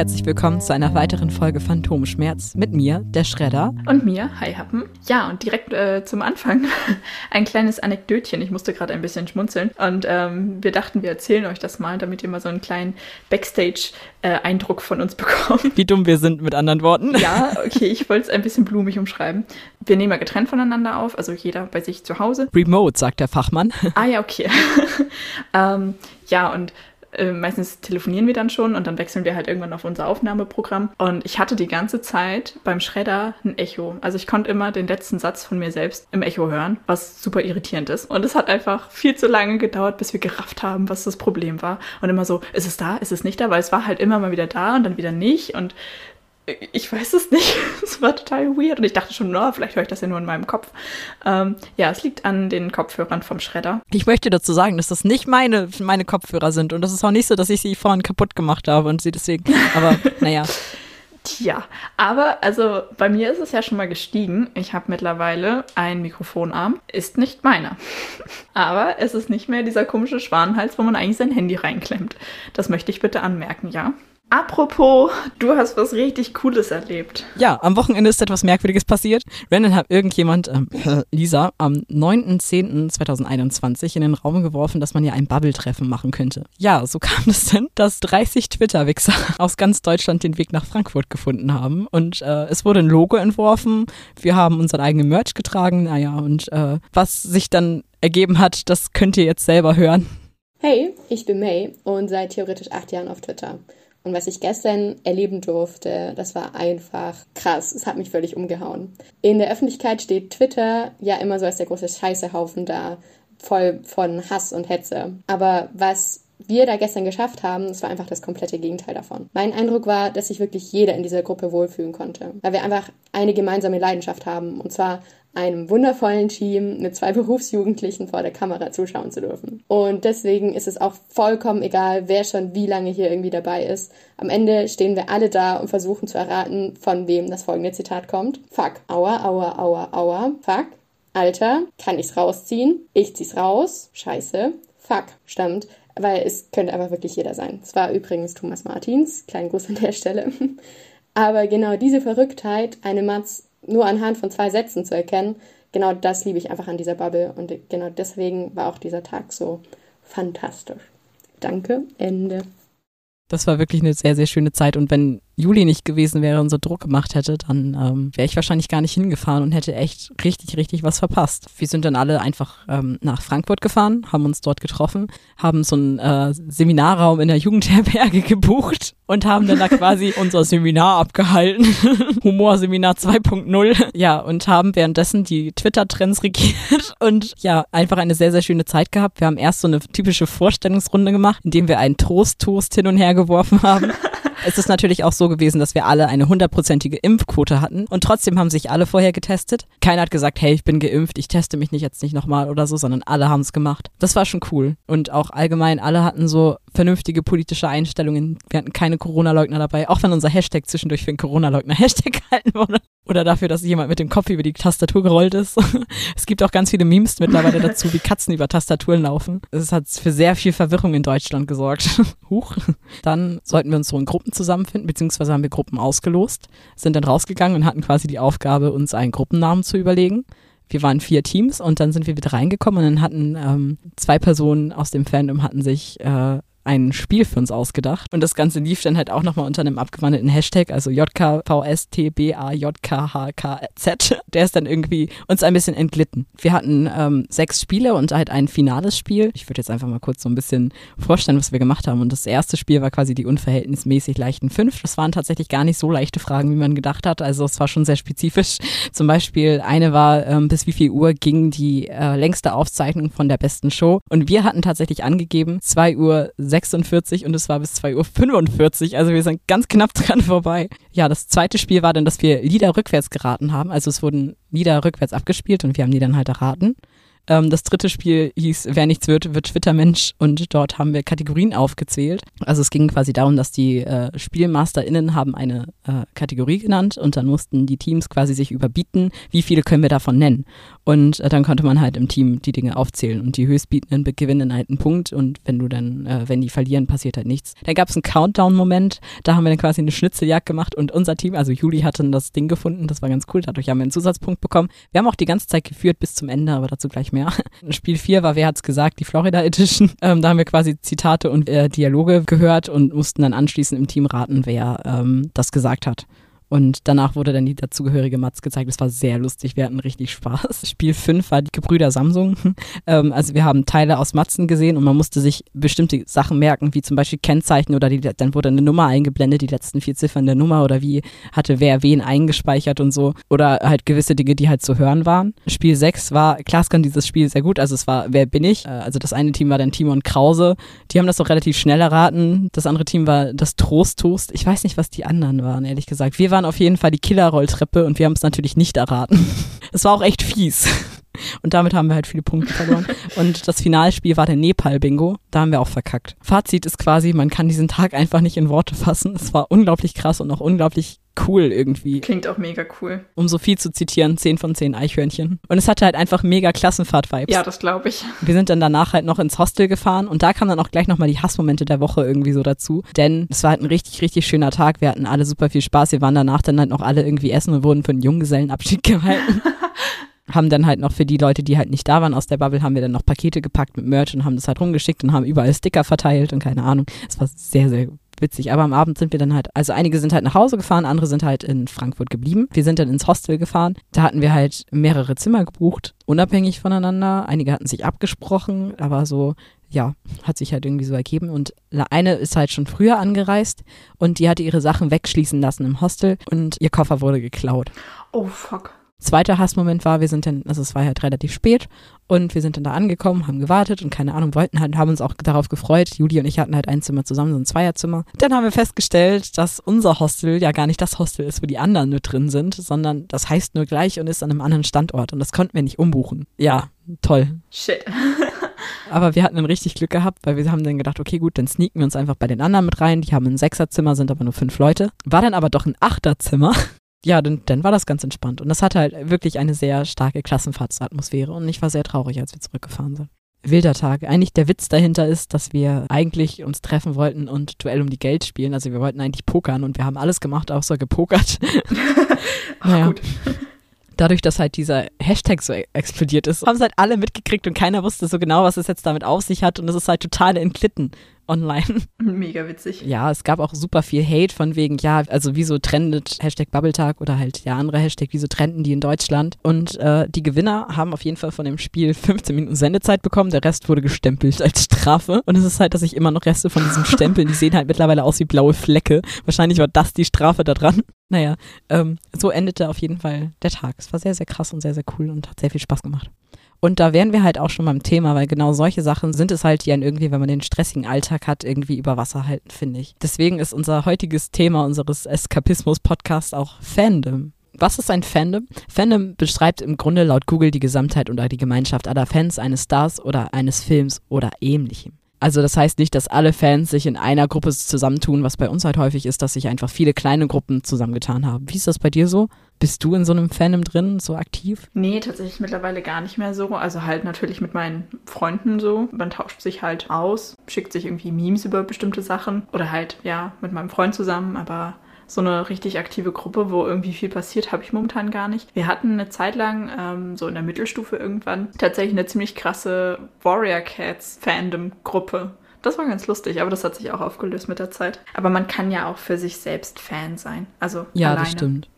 Herzlich willkommen zu einer weiteren Folge Phantomschmerz mit mir, der Schredder. Und mir, Hi Happen. Ja, und direkt äh, zum Anfang ein kleines Anekdötchen. Ich musste gerade ein bisschen schmunzeln. Und ähm, wir dachten, wir erzählen euch das mal, damit ihr mal so einen kleinen Backstage-Eindruck äh, von uns bekommt. Wie dumm wir sind, mit anderen Worten. Ja, okay, ich wollte es ein bisschen blumig umschreiben. Wir nehmen ja getrennt voneinander auf, also jeder bei sich zu Hause. Remote, sagt der Fachmann. Ah ja, okay. ähm, ja, und äh, meistens telefonieren wir dann schon und dann wechseln wir halt irgendwann auf unser Aufnahmeprogramm. Und ich hatte die ganze Zeit beim Schredder ein Echo. Also ich konnte immer den letzten Satz von mir selbst im Echo hören, was super irritierend ist. Und es hat einfach viel zu lange gedauert, bis wir gerafft haben, was das Problem war. Und immer so, ist es da, ist es nicht da? Weil es war halt immer mal wieder da und dann wieder nicht. Und ich weiß es nicht. Es war total weird. Und ich dachte schon, no, vielleicht höre ich das ja nur in meinem Kopf. Ähm, ja, es liegt an den Kopfhörern vom Schredder. Ich möchte dazu sagen, dass das nicht meine, meine Kopfhörer sind. Und das ist auch nicht so, dass ich sie vorhin kaputt gemacht habe und sie deswegen. Aber naja. Tja, aber also bei mir ist es ja schon mal gestiegen. Ich habe mittlerweile einen Mikrofonarm. Ist nicht meiner. aber es ist nicht mehr dieser komische Schwanenhals, wo man eigentlich sein Handy reinklemmt. Das möchte ich bitte anmerken, ja? Apropos, du hast was richtig Cooles erlebt. Ja, am Wochenende ist etwas Merkwürdiges passiert. Random hat irgendjemand, ähm, Lisa, am 9.10.2021 in den Raum geworfen, dass man ja ein Bubble-Treffen machen könnte. Ja, so kam es denn, dass 30 Twitter-Wichser aus ganz Deutschland den Weg nach Frankfurt gefunden haben. Und äh, es wurde ein Logo entworfen. Wir haben unseren eigenen Merch getragen. Naja, und äh, was sich dann ergeben hat, das könnt ihr jetzt selber hören. Hey, ich bin May und seit theoretisch acht Jahren auf Twitter. Und was ich gestern erleben durfte, das war einfach krass. Es hat mich völlig umgehauen. In der Öffentlichkeit steht Twitter ja immer so als der große Scheißehaufen da, voll von Hass und Hetze. Aber was wir da gestern geschafft haben, das war einfach das komplette Gegenteil davon. Mein Eindruck war, dass sich wirklich jeder in dieser Gruppe wohlfühlen konnte, weil wir einfach eine gemeinsame Leidenschaft haben, und zwar einem wundervollen Team mit zwei Berufsjugendlichen vor der Kamera zuschauen zu dürfen. Und deswegen ist es auch vollkommen egal, wer schon wie lange hier irgendwie dabei ist. Am Ende stehen wir alle da und versuchen zu erraten, von wem das folgende Zitat kommt. Fuck. Aua, aua, aua, aua. Fuck. Alter. Kann ich's rausziehen? Ich zieh's raus. Scheiße. Fuck. Stammt weil es könnte einfach wirklich jeder sein. Es war übrigens Thomas Martins, kleinen Gruß an der Stelle. Aber genau diese Verrücktheit, eine Matz nur anhand von zwei Sätzen zu erkennen, genau das liebe ich einfach an dieser Bubble und genau deswegen war auch dieser Tag so fantastisch. Danke, Ende. Das war wirklich eine sehr, sehr schöne Zeit und wenn Juli nicht gewesen wäre und so Druck gemacht hätte, dann ähm, wäre ich wahrscheinlich gar nicht hingefahren und hätte echt richtig, richtig was verpasst. Wir sind dann alle einfach ähm, nach Frankfurt gefahren, haben uns dort getroffen, haben so einen äh, Seminarraum in der Jugendherberge gebucht und haben dann da quasi unser Seminar abgehalten. Humorseminar 2.0. Ja, und haben währenddessen die Twitter-Trends regiert und ja, einfach eine sehr, sehr schöne Zeit gehabt. Wir haben erst so eine typische Vorstellungsrunde gemacht, indem wir einen Trost-Toast hin und her geworfen haben. Es ist natürlich auch so gewesen, dass wir alle eine hundertprozentige Impfquote hatten und trotzdem haben sich alle vorher getestet. Keiner hat gesagt, hey, ich bin geimpft, ich teste mich nicht jetzt nicht nochmal oder so, sondern alle haben es gemacht. Das war schon cool. Und auch allgemein, alle hatten so vernünftige politische Einstellungen. Wir hatten keine Corona-Leugner dabei, auch wenn unser Hashtag zwischendurch für einen Corona-Leugner-Hashtag gehalten wurde. Oder dafür, dass jemand mit dem Kopf über die Tastatur gerollt ist. es gibt auch ganz viele Memes mittlerweile dazu, wie Katzen über Tastaturen laufen. Es hat für sehr viel Verwirrung in Deutschland gesorgt. Huch. Dann sollten wir uns so in Gruppen zusammenfinden, beziehungsweise haben wir Gruppen ausgelost, sind dann rausgegangen und hatten quasi die Aufgabe, uns einen Gruppennamen zu überlegen. Wir waren vier Teams und dann sind wir wieder reingekommen und dann hatten ähm, zwei Personen aus dem Fandom hatten sich äh, ein Spiel für uns ausgedacht. Und das Ganze lief dann halt auch nochmal unter einem abgewandelten Hashtag, also JKVSTBAJKHKZ. Der ist dann irgendwie uns ein bisschen entglitten. Wir hatten ähm, sechs Spiele und halt ein finales Spiel. Ich würde jetzt einfach mal kurz so ein bisschen vorstellen, was wir gemacht haben. Und das erste Spiel war quasi die unverhältnismäßig leichten fünf. Das waren tatsächlich gar nicht so leichte Fragen, wie man gedacht hat. Also es war schon sehr spezifisch. Zum Beispiel eine war, ähm, bis wie viel Uhr ging die äh, längste Aufzeichnung von der besten Show. Und wir hatten tatsächlich angegeben, zwei Uhr 46 und es war bis 2.45 Uhr. Also wir sind ganz knapp dran vorbei. Ja, das zweite Spiel war dann, dass wir Lieder rückwärts geraten haben. Also es wurden Lieder rückwärts abgespielt und wir haben die dann halt erraten. Ähm, das dritte Spiel hieß Wer nichts wird, wird Twitter-Mensch und dort haben wir Kategorien aufgezählt. Also es ging quasi darum, dass die äh, SpielmasterInnen haben eine äh, Kategorie genannt und dann mussten die Teams quasi sich überbieten, wie viele können wir davon nennen. Und äh, dann konnte man halt im Team die Dinge aufzählen und die Höchstbietenden gewinnen halt einen Punkt und wenn du dann, äh, wenn die verlieren, passiert halt nichts. Dann gab es einen Countdown-Moment, da haben wir dann quasi eine Schnitzeljagd gemacht und unser Team, also Juli hatte das Ding gefunden, das war ganz cool, dadurch haben wir einen Zusatzpunkt bekommen. Wir haben auch die ganze Zeit geführt bis zum Ende, aber dazu gleich mehr. Spiel 4 war, wer hat's gesagt, die Florida Edition. Ähm, da haben wir quasi Zitate und äh, Dialoge gehört und mussten dann anschließend im Team raten, wer ähm, das gesagt hat. Und danach wurde dann die dazugehörige Matz gezeigt. Das war sehr lustig. Wir hatten richtig Spaß. Spiel 5 war die Gebrüder Samsung. ähm, also wir haben Teile aus Matzen gesehen und man musste sich bestimmte Sachen merken, wie zum Beispiel Kennzeichen oder die, dann wurde eine Nummer eingeblendet, die letzten vier Ziffern der Nummer oder wie hatte wer wen eingespeichert und so. Oder halt gewisse Dinge, die halt zu hören waren. Spiel 6 war, klar kann dieses Spiel sehr gut. Also es war Wer bin ich? Äh, also das eine Team war dann Timon Krause. Die haben das auch relativ schnell erraten. Das andere Team war das Trosttoast. Ich weiß nicht, was die anderen waren, ehrlich gesagt. Wir waren waren auf jeden Fall die Killerrolltreppe und wir haben es natürlich nicht erraten. Es war auch echt fies. Und damit haben wir halt viele Punkte verloren. Und das Finalspiel war der Nepal-Bingo. Da haben wir auch verkackt. Fazit ist quasi, man kann diesen Tag einfach nicht in Worte fassen. Es war unglaublich krass und auch unglaublich cool irgendwie. Klingt auch mega cool. Um so viel zu zitieren, 10 von 10 Eichhörnchen. Und es hatte halt einfach mega Klassenfahrt-Vibes. Ja, das glaube ich. Wir sind dann danach halt noch ins Hostel gefahren und da kamen dann auch gleich nochmal die Hassmomente der Woche irgendwie so dazu. Denn es war halt ein richtig, richtig schöner Tag. Wir hatten alle super viel Spaß. Wir waren danach dann halt noch alle irgendwie essen und wurden für einen Junggesellenabschied gehalten. haben dann halt noch für die Leute, die halt nicht da waren aus der Bubble, haben wir dann noch Pakete gepackt mit Merch und haben das halt rumgeschickt und haben überall Sticker verteilt und keine Ahnung. Es war sehr, sehr witzig. Aber am Abend sind wir dann halt, also einige sind halt nach Hause gefahren, andere sind halt in Frankfurt geblieben. Wir sind dann ins Hostel gefahren. Da hatten wir halt mehrere Zimmer gebucht, unabhängig voneinander. Einige hatten sich abgesprochen, aber so ja, hat sich halt irgendwie so ergeben. Und eine ist halt schon früher angereist und die hatte ihre Sachen wegschließen lassen im Hostel und ihr Koffer wurde geklaut. Oh fuck. Zweiter Hassmoment war, wir sind dann, also es war halt relativ spät und wir sind dann da angekommen, haben gewartet und keine Ahnung, wollten halt, haben uns auch darauf gefreut. Juli und ich hatten halt ein Zimmer zusammen, so ein Zweierzimmer. Dann haben wir festgestellt, dass unser Hostel ja gar nicht das Hostel ist, wo die anderen nur drin sind, sondern das heißt nur gleich und ist an einem anderen Standort und das konnten wir nicht umbuchen. Ja, toll. Shit. Aber wir hatten dann richtig Glück gehabt, weil wir haben dann gedacht, okay, gut, dann sneaken wir uns einfach bei den anderen mit rein. Die haben ein Sechserzimmer, sind aber nur fünf Leute. War dann aber doch ein Achterzimmer ja, dann, dann war das ganz entspannt. Und das hatte halt wirklich eine sehr starke Klassenfahrtsatmosphäre. Und ich war sehr traurig, als wir zurückgefahren sind. Wilder Tag. Eigentlich der Witz dahinter ist, dass wir eigentlich uns treffen wollten und Duell um die Geld spielen. Also wir wollten eigentlich pokern und wir haben alles gemacht, außer gepokert. Ach, naja. gut. Dadurch, dass halt dieser Hashtag so explodiert ist, haben es halt alle mitgekriegt und keiner wusste so genau, was es jetzt damit auf sich hat. Und es ist halt total entglitten online. Mega witzig. Ja, es gab auch super viel Hate von wegen, ja, also wieso trendet Hashtag Bubbletag oder halt der andere Hashtag, wieso trenden die in Deutschland. Und äh, die Gewinner haben auf jeden Fall von dem Spiel 15 Minuten Sendezeit bekommen, der Rest wurde gestempelt als Strafe. Und es ist halt, dass ich immer noch Reste von diesem Stempeln, die sehen halt mittlerweile aus wie blaue Flecke. Wahrscheinlich war das die Strafe da dran. Naja, ähm, so endete auf jeden Fall der Tag. Es war sehr, sehr krass und sehr, sehr cool und hat sehr viel Spaß gemacht. Und da wären wir halt auch schon beim Thema, weil genau solche Sachen sind es halt, die einen irgendwie, wenn man den stressigen Alltag hat, irgendwie über Wasser halten, finde ich. Deswegen ist unser heutiges Thema unseres Eskapismus-Podcasts auch Fandom. Was ist ein Fandom? Fandom beschreibt im Grunde laut Google die Gesamtheit oder die Gemeinschaft aller Fans eines Stars oder eines Films oder ähnlichem. Also das heißt nicht, dass alle Fans sich in einer Gruppe zusammentun, was bei uns halt häufig ist, dass sich einfach viele kleine Gruppen zusammengetan haben. Wie ist das bei dir so? Bist du in so einem Fandom drin, so aktiv? Nee, tatsächlich mittlerweile gar nicht mehr so. Also halt natürlich mit meinen Freunden so. Man tauscht sich halt aus, schickt sich irgendwie Memes über bestimmte Sachen oder halt, ja, mit meinem Freund zusammen, aber so eine richtig aktive Gruppe, wo irgendwie viel passiert, habe ich momentan gar nicht. Wir hatten eine Zeit lang, ähm, so in der Mittelstufe irgendwann, tatsächlich eine ziemlich krasse Warrior Cats Fandom-Gruppe. Das war ganz lustig, aber das hat sich auch aufgelöst mit der Zeit. Aber man kann ja auch für sich selbst Fan sein. Also ja, alleine. das stimmt.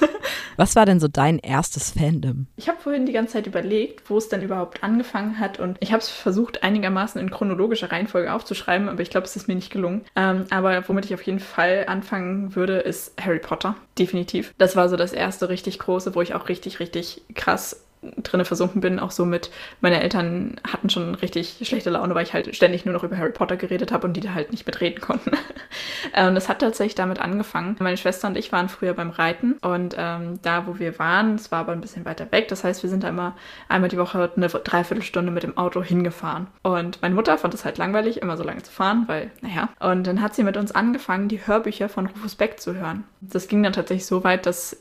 Was war denn so dein erstes Fandom? Ich habe vorhin die ganze Zeit überlegt, wo es denn überhaupt angefangen hat und ich habe es versucht, einigermaßen in chronologischer Reihenfolge aufzuschreiben, aber ich glaube, es ist mir nicht gelungen. Ähm, aber womit ich auf jeden Fall anfangen würde, ist Harry Potter. Definitiv. Das war so das erste richtig große, wo ich auch richtig, richtig krass drinne versunken bin, auch so mit, meine Eltern hatten schon richtig schlechte Laune, weil ich halt ständig nur noch über Harry Potter geredet habe und die da halt nicht mitreden konnten. Äh, und das hat tatsächlich damit angefangen. Meine Schwester und ich waren früher beim Reiten und ähm, da, wo wir waren, es war aber ein bisschen weiter weg. Das heißt, wir sind da immer einmal die Woche eine Dreiviertelstunde mit dem Auto hingefahren. Und meine Mutter fand es halt langweilig, immer so lange zu fahren, weil, naja. Und dann hat sie mit uns angefangen, die Hörbücher von Rufus Beck zu hören. Das ging dann tatsächlich so weit, dass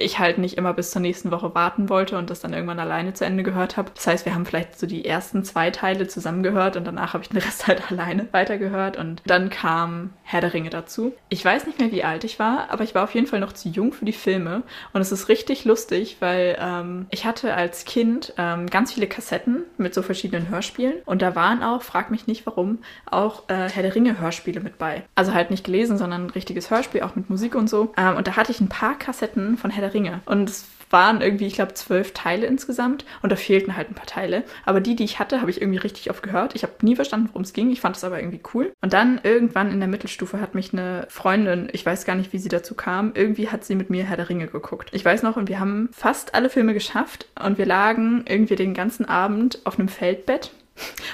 ich halt nicht immer bis zur nächsten Woche warten wollte und das dann irgendwann alleine zu Ende gehört habe. Das heißt, wir haben vielleicht so die ersten zwei Teile zusammen gehört und danach habe ich den Rest halt alleine weitergehört und dann kam Herr der Ringe dazu. Ich weiß nicht mehr, wie alt ich war, aber ich war auf jeden Fall noch zu jung für die Filme und es ist richtig lustig, weil ähm, ich hatte als Kind ähm, ganz viele Kassetten mit so verschiedenen Hörspielen und da waren auch, frag mich nicht warum, auch äh, Herr der Ringe Hörspiele mit bei. Also halt nicht gelesen, sondern ein richtiges Hörspiel, auch mit Musik und so. Ähm, und da hatte ich ein paar Kassetten von Herr der Ringe. Und es waren irgendwie, ich glaube, zwölf Teile insgesamt und da fehlten halt ein paar Teile. Aber die, die ich hatte, habe ich irgendwie richtig oft gehört. Ich habe nie verstanden, worum es ging. Ich fand es aber irgendwie cool. Und dann irgendwann in der Mittelstufe hat mich eine Freundin, ich weiß gar nicht, wie sie dazu kam, irgendwie hat sie mit mir Herr der Ringe geguckt. Ich weiß noch, und wir haben fast alle Filme geschafft und wir lagen irgendwie den ganzen Abend auf einem Feldbett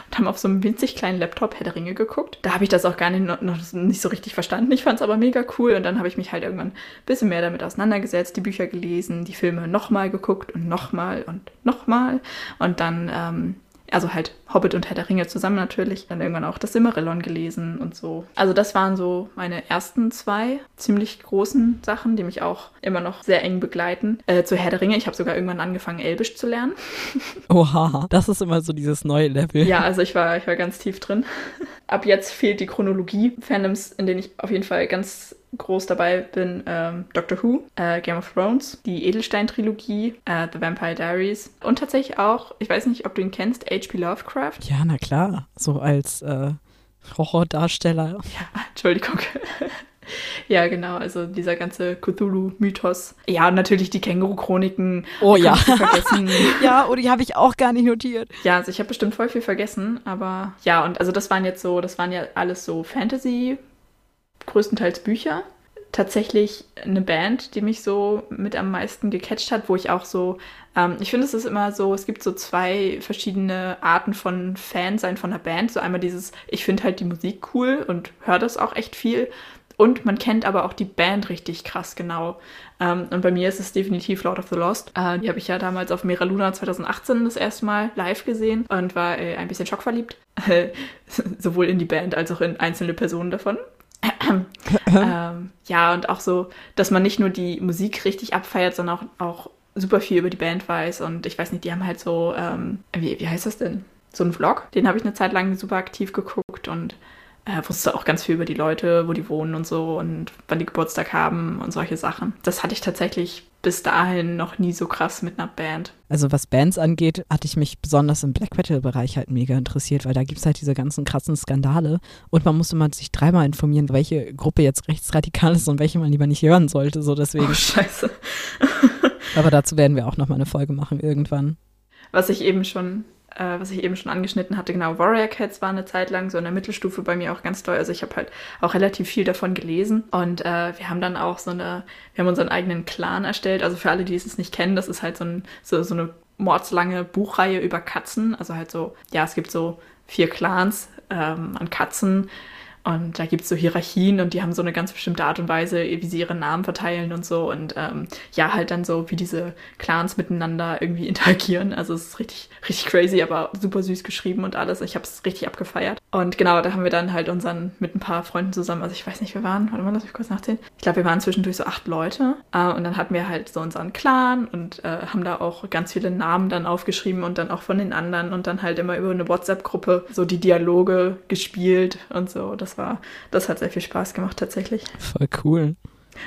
und haben auf so einem winzig kleinen Laptop Herr der Ringe geguckt. Da habe ich das auch gar nicht, noch, nicht so richtig verstanden. Ich fand es aber mega cool und dann habe ich mich halt irgendwann ein bisschen mehr damit auseinandergesetzt, die Bücher gelesen, die Filme nochmal geguckt und nochmal und nochmal und dann ähm, also halt Hobbit und Herr der Ringe zusammen natürlich. Dann irgendwann auch das Simmerillon gelesen und so. Also das waren so meine ersten zwei ziemlich großen Sachen, die mich auch immer noch sehr eng begleiten. Äh, zu Herr der Ringe, ich habe sogar irgendwann angefangen, Elbisch zu lernen. Oha, das ist immer so dieses neue Level. Ja, also ich war, ich war ganz tief drin. Ab jetzt fehlt die Chronologie. Fandoms, in denen ich auf jeden Fall ganz groß dabei bin, ähm, Doctor Who, äh, Game of Thrones, die Edelstein-Trilogie, äh, The Vampire Diaries und tatsächlich auch, ich weiß nicht, ob du ihn kennst, H.P. Lovecraft. Ja, na klar, so als äh, Horrordarsteller. Ja, Entschuldigung. Ja, genau, also dieser ganze Cthulhu-Mythos. Ja, natürlich die Känguru-Chroniken. Oh ja. Vergessen. ja, oder die habe ich auch gar nicht notiert. Ja, also ich habe bestimmt voll viel vergessen, aber ja, und also das waren jetzt so, das waren ja alles so Fantasy- größtenteils Bücher. Tatsächlich eine Band, die mich so mit am meisten gecatcht hat, wo ich auch so, ähm, ich finde es ist immer so, es gibt so zwei verschiedene Arten von Fan sein von einer Band. So einmal dieses, ich finde halt die Musik cool und höre das auch echt viel. Und man kennt aber auch die Band richtig krass genau. Ähm, und bei mir ist es definitiv Lord of the Lost. Äh, die habe ich ja damals auf Mera Luna 2018 das erste Mal live gesehen und war äh, ein bisschen schockverliebt. sowohl in die Band als auch in einzelne Personen davon. ähm, ja, und auch so, dass man nicht nur die Musik richtig abfeiert, sondern auch, auch super viel über die Band weiß. Und ich weiß nicht, die haben halt so, ähm, wie, wie heißt das denn? So einen Vlog, den habe ich eine Zeit lang super aktiv geguckt und äh, wusste auch ganz viel über die Leute, wo die wohnen und so und wann die Geburtstag haben und solche Sachen. Das hatte ich tatsächlich bis dahin noch nie so krass mit einer Band. Also was Bands angeht, hatte ich mich besonders im Black Metal-Bereich halt mega interessiert, weil da gibt es halt diese ganzen krassen Skandale und man musste mal sich dreimal informieren, welche Gruppe jetzt rechtsradikal ist und welche man lieber nicht hören sollte. So deswegen. Oh, scheiße. Aber dazu werden wir auch nochmal eine Folge machen irgendwann. Was ich eben schon äh, was ich eben schon angeschnitten hatte, genau, Warrior Cats war eine Zeit lang so in der Mittelstufe bei mir auch ganz toll. Also ich habe halt auch relativ viel davon gelesen und äh, wir haben dann auch so eine, wir haben unseren eigenen Clan erstellt. Also für alle, die es nicht kennen, das ist halt so, ein, so, so eine mordslange Buchreihe über Katzen. Also halt so, ja, es gibt so vier Clans ähm, an Katzen und da gibt es so Hierarchien und die haben so eine ganz bestimmte Art und Weise, wie sie ihre Namen verteilen und so. Und ähm, ja, halt dann so, wie diese Clans miteinander irgendwie interagieren. Also es ist richtig, richtig crazy, aber super süß geschrieben und alles. Ich habe es richtig abgefeiert. Und genau, da haben wir dann halt unseren mit ein paar Freunden zusammen, also ich weiß nicht, wir waren, warte mal, lass mich kurz nachzählen. Ich glaube, wir waren zwischendurch so acht Leute. Äh, und dann hatten wir halt so unseren Clan und äh, haben da auch ganz viele Namen dann aufgeschrieben und dann auch von den anderen und dann halt immer über eine WhatsApp-Gruppe so die Dialoge gespielt und so. Das war, das hat sehr viel Spaß gemacht tatsächlich. Voll cool.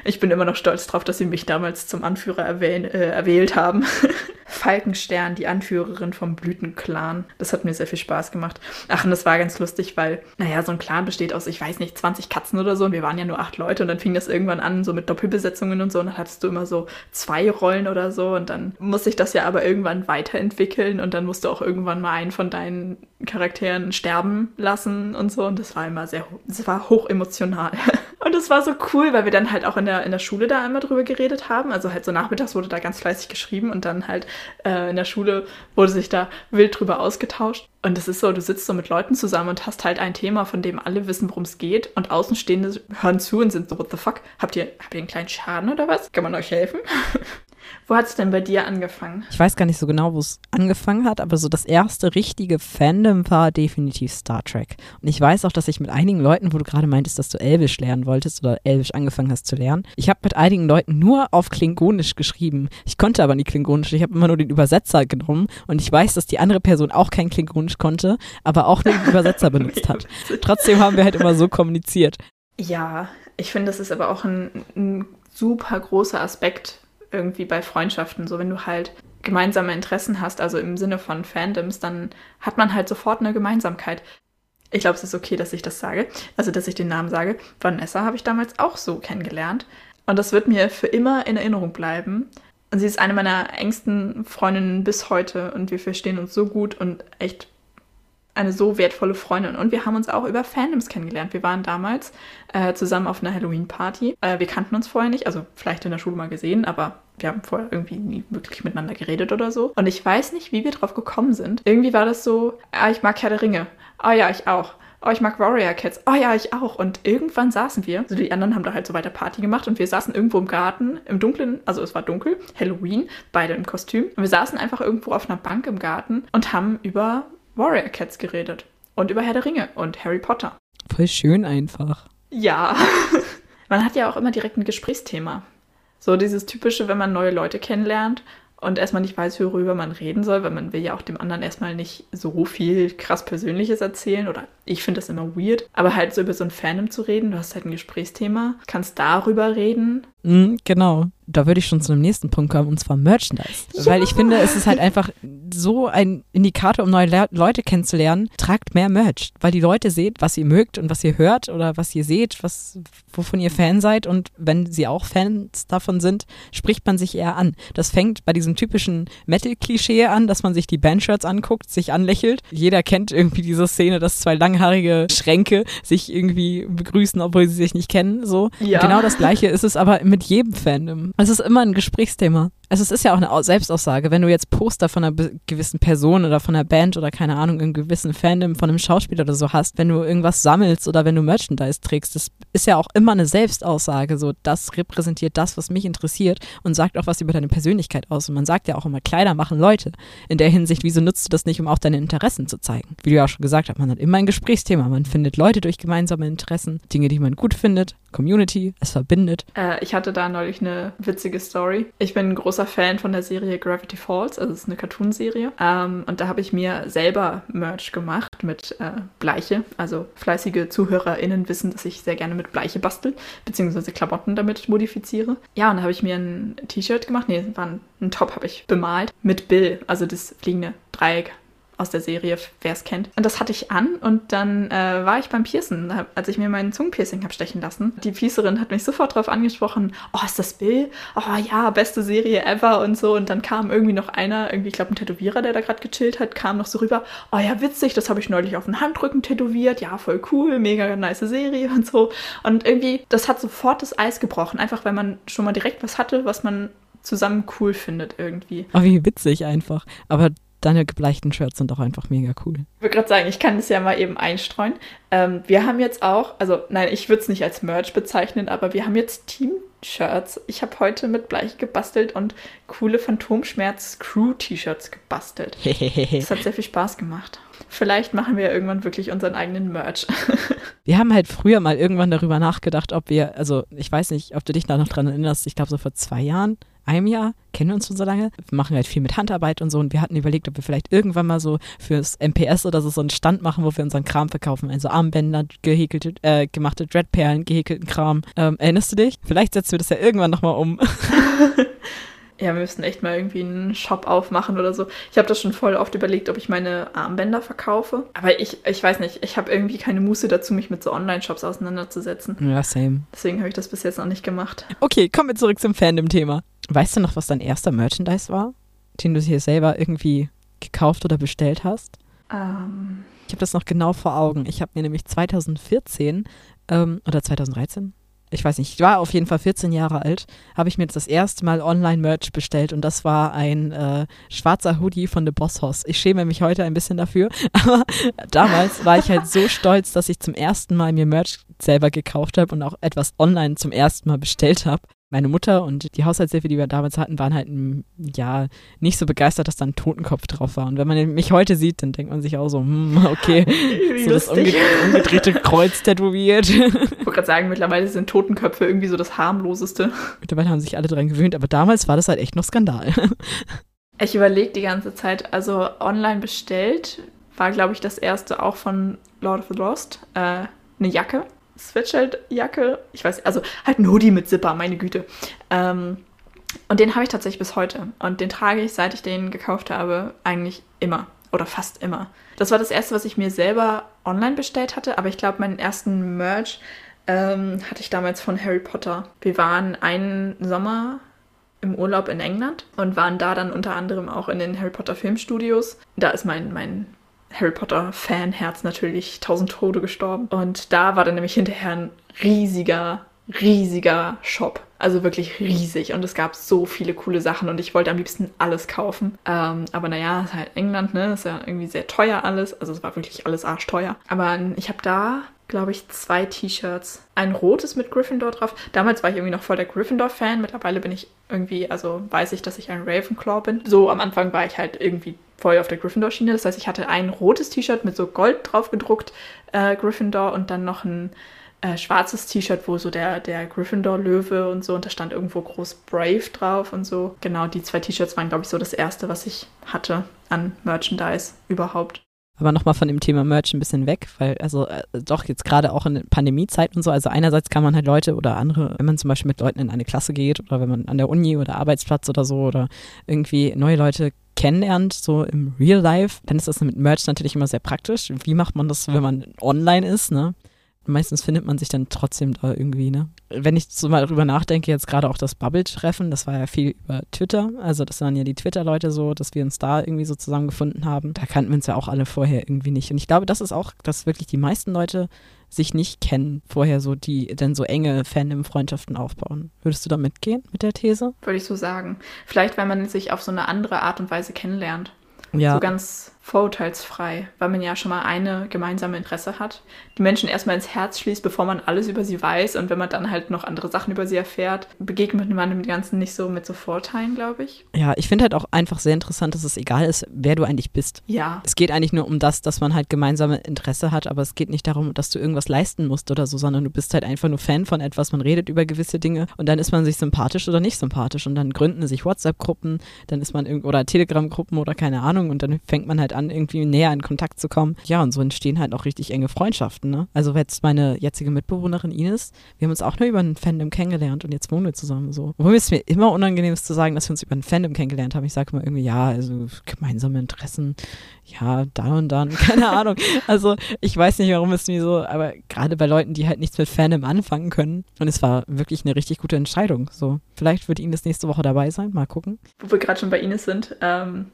Ich bin immer noch stolz drauf, dass sie mich damals zum Anführer erwähn, äh, erwählt haben. Falkenstern, die Anführerin vom Blütenclan. Das hat mir sehr viel Spaß gemacht. Ach, und das war ganz lustig, weil, naja, so ein Clan besteht aus, ich weiß nicht, 20 Katzen oder so und wir waren ja nur acht Leute und dann fing das irgendwann an, so mit Doppelbesetzungen und so und dann hattest du immer so zwei Rollen oder so und dann musste ich das ja aber irgendwann weiterentwickeln und dann musst du auch irgendwann mal einen von deinen Charakteren sterben lassen und so und das war immer sehr, das war hoch emotional. Und es war so cool, weil wir dann halt auch in der, in der Schule da einmal drüber geredet haben. Also halt so nachmittags wurde da ganz fleißig geschrieben und dann halt äh, in der Schule wurde sich da wild drüber ausgetauscht. Und es ist so, du sitzt so mit Leuten zusammen und hast halt ein Thema, von dem alle wissen, worum es geht. Und Außenstehende hören zu und sind so, what the fuck? Habt ihr, habt ihr einen kleinen Schaden oder was? Kann man euch helfen? Wo hat es denn bei dir angefangen? Ich weiß gar nicht so genau, wo es angefangen hat, aber so das erste richtige Fandom war definitiv Star Trek. Und ich weiß auch, dass ich mit einigen Leuten, wo du gerade meintest, dass du Elvisch lernen wolltest oder Elvisch angefangen hast zu lernen, ich habe mit einigen Leuten nur auf Klingonisch geschrieben. Ich konnte aber nie Klingonisch. Ich habe immer nur den Übersetzer genommen und ich weiß, dass die andere Person auch kein Klingonisch konnte, aber auch nur den Übersetzer benutzt hat. Trotzdem haben wir halt immer so kommuniziert. Ja, ich finde, das ist aber auch ein, ein super großer Aspekt irgendwie bei Freundschaften. So, wenn du halt gemeinsame Interessen hast, also im Sinne von Fandoms, dann hat man halt sofort eine Gemeinsamkeit. Ich glaube, es ist okay, dass ich das sage, also dass ich den Namen sage. Vanessa habe ich damals auch so kennengelernt. Und das wird mir für immer in Erinnerung bleiben. Und sie ist eine meiner engsten Freundinnen bis heute und wir verstehen uns so gut und echt eine so wertvolle Freundin. Und wir haben uns auch über Fandoms kennengelernt. Wir waren damals äh, zusammen auf einer Halloween-Party. Äh, wir kannten uns vorher nicht, also vielleicht in der Schule mal gesehen, aber wir haben vorher irgendwie nie wirklich miteinander geredet oder so. Und ich weiß nicht, wie wir drauf gekommen sind. Irgendwie war das so, ah, ich mag Herr der Ringe. Oh ja, ich auch. Oh, ich mag Warrior Cats. Oh ja, ich auch. Und irgendwann saßen wir, also die anderen haben da halt so weiter Party gemacht und wir saßen irgendwo im Garten, im Dunkeln, also es war dunkel, Halloween, beide im Kostüm. Und wir saßen einfach irgendwo auf einer Bank im Garten und haben über Warrior Cats geredet. Und über Herr der Ringe und Harry Potter. Voll schön einfach. Ja. man hat ja auch immer direkt ein Gesprächsthema. So dieses typische, wenn man neue Leute kennenlernt und erstmal nicht weiß, worüber man reden soll, weil man will ja auch dem anderen erstmal nicht so viel krass Persönliches erzählen oder ich finde das immer weird, aber halt so über so ein Fandom zu reden, du hast halt ein Gesprächsthema, kannst darüber reden. Mm, genau da würde ich schon zu einem nächsten Punkt kommen, und zwar Merchandise. Ja. Weil ich finde, es ist halt einfach so ein Indikator, um neue Le Leute kennenzulernen. Tragt mehr Merch, weil die Leute seht, was ihr mögt und was ihr hört oder was ihr seht, was, wovon ihr Fan seid. Und wenn sie auch Fans davon sind, spricht man sich eher an. Das fängt bei diesem typischen Metal-Klischee an, dass man sich die Bandshirts anguckt, sich anlächelt. Jeder kennt irgendwie diese Szene, dass zwei langhaarige Schränke sich irgendwie begrüßen, obwohl sie sich nicht kennen. So. Ja. Genau das gleiche ist es aber mit jedem Fandom. Es ist immer ein Gesprächsthema. Also es ist ja auch eine Selbstaussage, wenn du jetzt Poster von einer gewissen Person oder von einer Band oder keine Ahnung, einem gewissen Fandom von einem Schauspieler oder so hast, wenn du irgendwas sammelst oder wenn du Merchandise trägst, das ist ja auch immer eine Selbstaussage. So, das repräsentiert das, was mich interessiert und sagt auch was über deine Persönlichkeit aus. Und man sagt ja auch immer, Kleider machen Leute. In der Hinsicht, wieso nutzt du das nicht, um auch deine Interessen zu zeigen? Wie du ja auch schon gesagt hast, man hat immer ein Gesprächsthema. Man findet Leute durch gemeinsame Interessen, Dinge, die man gut findet, Community, es verbindet. Äh, ich hatte da neulich eine witzige Story. Ich bin ein großer Fan von der Serie Gravity Falls, also es ist eine Cartoonserie. Ähm, und da habe ich mir selber Merch gemacht mit äh, Bleiche. Also fleißige ZuhörerInnen wissen, dass ich sehr gerne mit Bleiche bastel, beziehungsweise Klamotten damit modifiziere. Ja, und da habe ich mir ein T-Shirt gemacht. Nee, war ein, ein Top habe ich bemalt mit Bill, also das fliegende Dreieck aus der Serie, wer es kennt. Und das hatte ich an und dann äh, war ich beim Piercen, als ich mir meinen Zungenpiercing habe stechen lassen. Die Piercerin hat mich sofort darauf angesprochen, oh, ist das Bill? Oh ja, beste Serie ever und so. Und dann kam irgendwie noch einer, irgendwie, ich glaube, ein Tätowierer, der da gerade gechillt hat, kam noch so rüber, oh ja, witzig, das habe ich neulich auf den Handrücken tätowiert, ja, voll cool, mega nice Serie und so. Und irgendwie, das hat sofort das Eis gebrochen, einfach weil man schon mal direkt was hatte, was man zusammen cool findet irgendwie. Oh, wie witzig einfach. Aber deine gebleichten Shirts sind auch einfach mega cool. Ich würde gerade sagen, ich kann das ja mal eben einstreuen. Ähm, wir haben jetzt auch, also nein, ich würde es nicht als Merch bezeichnen, aber wir haben jetzt Team-Shirts. Ich habe heute mit Bleich gebastelt und coole Phantomschmerz-Crew-T-Shirts gebastelt. das hat sehr viel Spaß gemacht. Vielleicht machen wir ja irgendwann wirklich unseren eigenen Merch. wir haben halt früher mal irgendwann darüber nachgedacht, ob wir, also ich weiß nicht, ob du dich da noch dran erinnerst, ich glaube so vor zwei Jahren einem Jahr, kennen uns schon so lange, wir machen halt viel mit Handarbeit und so und wir hatten überlegt, ob wir vielleicht irgendwann mal so fürs MPS oder so so einen Stand machen, wo wir unseren Kram verkaufen, also Armbänder, gehäkelte, äh, gemachte Dreadperlen, gehäkelten Kram. Ähm, erinnerst du dich? Vielleicht setzen wir das ja irgendwann nochmal um. ja, wir müssten echt mal irgendwie einen Shop aufmachen oder so. Ich habe das schon voll oft überlegt, ob ich meine Armbänder verkaufe. Aber ich, ich weiß nicht, ich habe irgendwie keine Muße dazu, mich mit so Online-Shops auseinanderzusetzen. Ja, same. Deswegen habe ich das bis jetzt noch nicht gemacht. Okay, kommen wir zurück zum Fandom-Thema. Weißt du noch, was dein erster Merchandise war, den du hier selber irgendwie gekauft oder bestellt hast? Ähm. Ich habe das noch genau vor Augen. Ich habe mir nämlich 2014 ähm, oder 2013, ich weiß nicht, ich war auf jeden Fall 14 Jahre alt, habe ich mir jetzt das erste Mal Online-Merch bestellt und das war ein äh, schwarzer Hoodie von The Boss Hoss. Ich schäme mich heute ein bisschen dafür, aber damals war ich halt so stolz, dass ich zum ersten Mal mir Merch selber gekauft habe und auch etwas online zum ersten Mal bestellt habe meine Mutter und die Haushaltshilfe, die wir damals hatten, waren halt ja nicht so begeistert, dass da ein Totenkopf drauf war. Und wenn man mich heute sieht, dann denkt man sich auch so, hm, okay, so das umge umgedrehte Kreuz tätowiert. Ich wollte gerade sagen, mittlerweile sind Totenköpfe irgendwie so das harmloseste. Mittlerweile haben sich alle dran gewöhnt, aber damals war das halt echt noch Skandal. Ich überlege die ganze Zeit, also online bestellt war, glaube ich, das erste auch von Lord of the Lost, äh, eine Jacke Sweatshirtjacke. Ich weiß, also halt ein Hoodie mit Zipper, meine Güte. Ähm, und den habe ich tatsächlich bis heute. Und den trage ich, seit ich den gekauft habe, eigentlich immer. Oder fast immer. Das war das erste, was ich mir selber online bestellt hatte. Aber ich glaube, meinen ersten Merch ähm, hatte ich damals von Harry Potter. Wir waren einen Sommer im Urlaub in England und waren da dann unter anderem auch in den Harry Potter Filmstudios. Da ist mein, mein Harry Potter Fanherz natürlich tausend Tode gestorben. Und da war dann nämlich hinterher ein riesiger, riesiger Shop. Also wirklich riesig. Und es gab so viele coole Sachen und ich wollte am liebsten alles kaufen. Ähm, aber naja, ist halt England, ne? Ist ja irgendwie sehr teuer alles. Also es war wirklich alles arschteuer. Aber ich habe da glaube ich, zwei T-Shirts. Ein rotes mit Gryffindor drauf. Damals war ich irgendwie noch voll der Gryffindor-Fan. Mittlerweile bin ich irgendwie, also weiß ich, dass ich ein Ravenclaw bin. So am Anfang war ich halt irgendwie voll auf der Gryffindor-Schiene. Das heißt, ich hatte ein rotes T-Shirt mit so Gold drauf gedruckt, äh, Gryffindor, und dann noch ein äh, schwarzes T-Shirt, wo so der, der Gryffindor-Löwe und so, und da stand irgendwo groß Brave drauf und so. Genau, die zwei T-Shirts waren, glaube ich, so das erste, was ich hatte an Merchandise überhaupt. Aber nochmal von dem Thema Merch ein bisschen weg, weil also äh, doch jetzt gerade auch in Pandemiezeit und so, also einerseits kann man halt Leute oder andere, wenn man zum Beispiel mit Leuten in eine Klasse geht oder wenn man an der Uni oder Arbeitsplatz oder so oder irgendwie neue Leute kennenlernt, so im Real Life, dann ist das mit Merch natürlich immer sehr praktisch. Wie macht man das, wenn man online ist, ne? Meistens findet man sich dann trotzdem da irgendwie, ne? Wenn ich so mal drüber nachdenke, jetzt gerade auch das Bubble-Treffen, das war ja viel über Twitter. Also das waren ja die Twitter-Leute so, dass wir uns da irgendwie so zusammengefunden haben. Da kannten wir uns ja auch alle vorher irgendwie nicht. Und ich glaube, das ist auch, dass wirklich die meisten Leute sich nicht kennen vorher so, die dann so enge Fandom-Freundschaften aufbauen. Würdest du da mitgehen mit der These? Würde ich so sagen. Vielleicht, weil man sich auf so eine andere Art und Weise kennenlernt. Ja. So ganz vorurteilsfrei, weil man ja schon mal eine gemeinsame Interesse hat, die Menschen erstmal ins Herz schließt, bevor man alles über sie weiß und wenn man dann halt noch andere Sachen über sie erfährt, begegnet man dem Ganzen nicht so mit so Vorteilen, glaube ich. Ja, ich finde halt auch einfach sehr interessant, dass es egal ist, wer du eigentlich bist. Ja. Es geht eigentlich nur um das, dass man halt gemeinsame Interesse hat, aber es geht nicht darum, dass du irgendwas leisten musst oder so, sondern du bist halt einfach nur Fan von etwas, man redet über gewisse Dinge und dann ist man sich sympathisch oder nicht sympathisch und dann gründen sich WhatsApp-Gruppen, dann ist man irgend oder Telegram-Gruppen oder keine Ahnung und dann fängt man halt an, irgendwie näher in Kontakt zu kommen. Ja, und so entstehen halt auch richtig enge Freundschaften. Ne? Also jetzt meine jetzige Mitbewohnerin Ines, wir haben uns auch nur über ein Fandom kennengelernt und jetzt wohnen wir zusammen so. Obwohl es mir immer unangenehm ist zu sagen, dass wir uns über ein Fandom kennengelernt haben. Ich sage immer irgendwie, ja, also gemeinsame Interessen, ja, da und dann, keine Ahnung. Also ich weiß nicht, warum es mir so, aber gerade bei Leuten, die halt nichts mit Fandom anfangen können. Und es war wirklich eine richtig gute Entscheidung. So, vielleicht wird Ines nächste Woche dabei sein. Mal gucken. Wo wir gerade schon bei Ines sind, ähm,